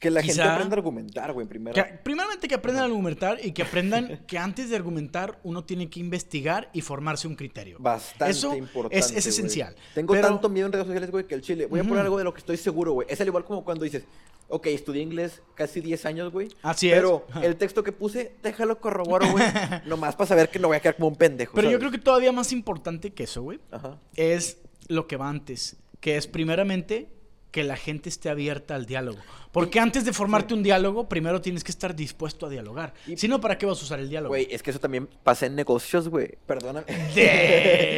Que la gente aprenda a argumentar, güey, primero. que, primeramente que aprendan a argumentar y que aprendan (laughs) que antes de argumentar uno tiene que investigar y formarse un criterio. Bastante Eso importante. es, es esencial. Tengo Pero- tanto miedo en redes sociales, güey, que el chile. Voy a poner algo de lo que estoy seguro, güey. Es al igual como cuando dices, ok, estudié inglés casi 10 años, güey. Así es. Pero el texto que puse, déjalo corroboro, güey. (laughs) nomás para saber que no voy a quedar como un pendejo. Pero yo creo que todavía más importante que eso, güey, Ajá. es lo que va antes, que es primeramente que la gente esté abierta al diálogo. Porque antes de formarte un diálogo, primero tienes que estar dispuesto a dialogar. Y- Si no, ¿para qué vas a usar el diálogo? Güey, es que eso también pasa en negocios, güey. Perdóname.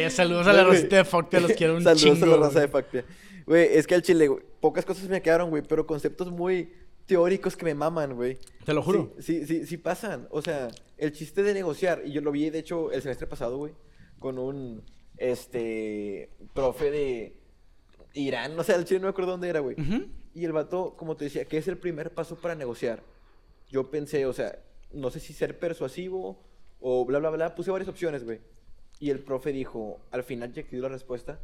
Saludos a la. Rosita de Factia, los (laughs) quiero un Saludos chingo. a la raza güey. de Factia. Güey, es que al chile, güey, pocas cosas me quedaron, güey, pero conceptos muy teóricos que me maman, güey. Te lo juro. Sí, sí, sí, sí pasan. O sea, el chiste de negociar, y yo lo vi, de hecho, el semestre pasado, güey, con un, este, profe de Irán, no sé, el chile no me acuerdo dónde era, güey. Y el vato, como te decía, ¿qué es el primer paso para negociar? Yo pensé, o sea, no sé si ser persuasivo o bla, bla, bla. Puse varias opciones, güey. Y el profe dijo, al final ya que dio la respuesta,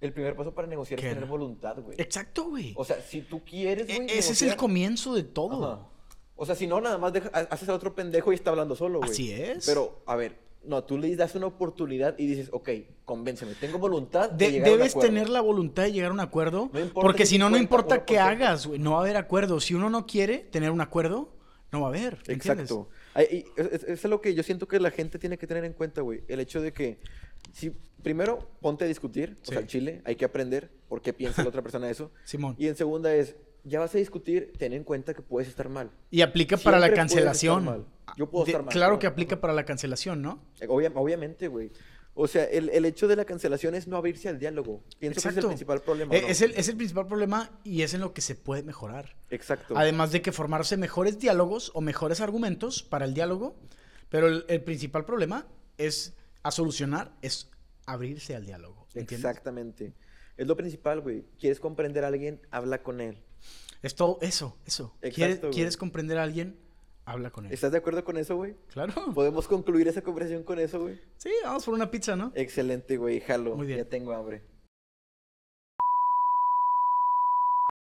el primer paso para negociar ¿Qué es tener voluntad, güey. Exacto, güey. O sea, si tú quieres, E- güey, Ese es el comienzo de todo. Ajá. O sea, si no, nada más deja- ha- haces a otro pendejo y está hablando solo, güey. Así es. Pero, a ver, no, tú le das una oportunidad y dices, ok, convénceme, tengo voluntad de, De- llegar a un debes acuerdo". tener la voluntad de llegar a un acuerdo. No importa porque si no, no 50, importa qué 1%. hagas. No va a haber acuerdo. Si uno no quiere tener un acuerdo, no va a haber. Exacto. Ay, y es, lo que yo siento que la gente tiene que tener en cuenta, güey. El hecho de que, si primero, ponte a discutir, o Sí. sea, al chile, hay que aprender por qué piensa la otra persona eso. Simón. Y en segunda es, ya vas a discutir, ten en cuenta que puedes estar mal. Y aplica para la cancelación. Yo puedo De- estar mal, Claro que aplica para la cancelación, ¿no? Eh, obvia- obviamente, güey. O sea, el, el hecho de la cancelación es no abrirse al diálogo. Pienso que es el principal problema. Eh, ¿no? Es, el, es el principal problema y es en lo que se puede mejorar. Exacto. Además de que formarse mejores diálogos o mejores argumentos para el diálogo. Pero el, el principal problema es a solucionar, es abrirse al diálogo. ¿entiendes? Exactamente. Es lo principal, güey. ¿Quieres comprender a alguien? Habla con él. Es todo eso, eso. ¿Quieres, Exacto. ¿Quieres comprender a alguien? Habla con él. ¿Estás de acuerdo con eso, güey? Claro. ¿Podemos concluir esa conversación con eso, güey? Sí, vamos por una pizza, ¿no? Excelente, güey. Jalo. Muy bien. Ya tengo hambre.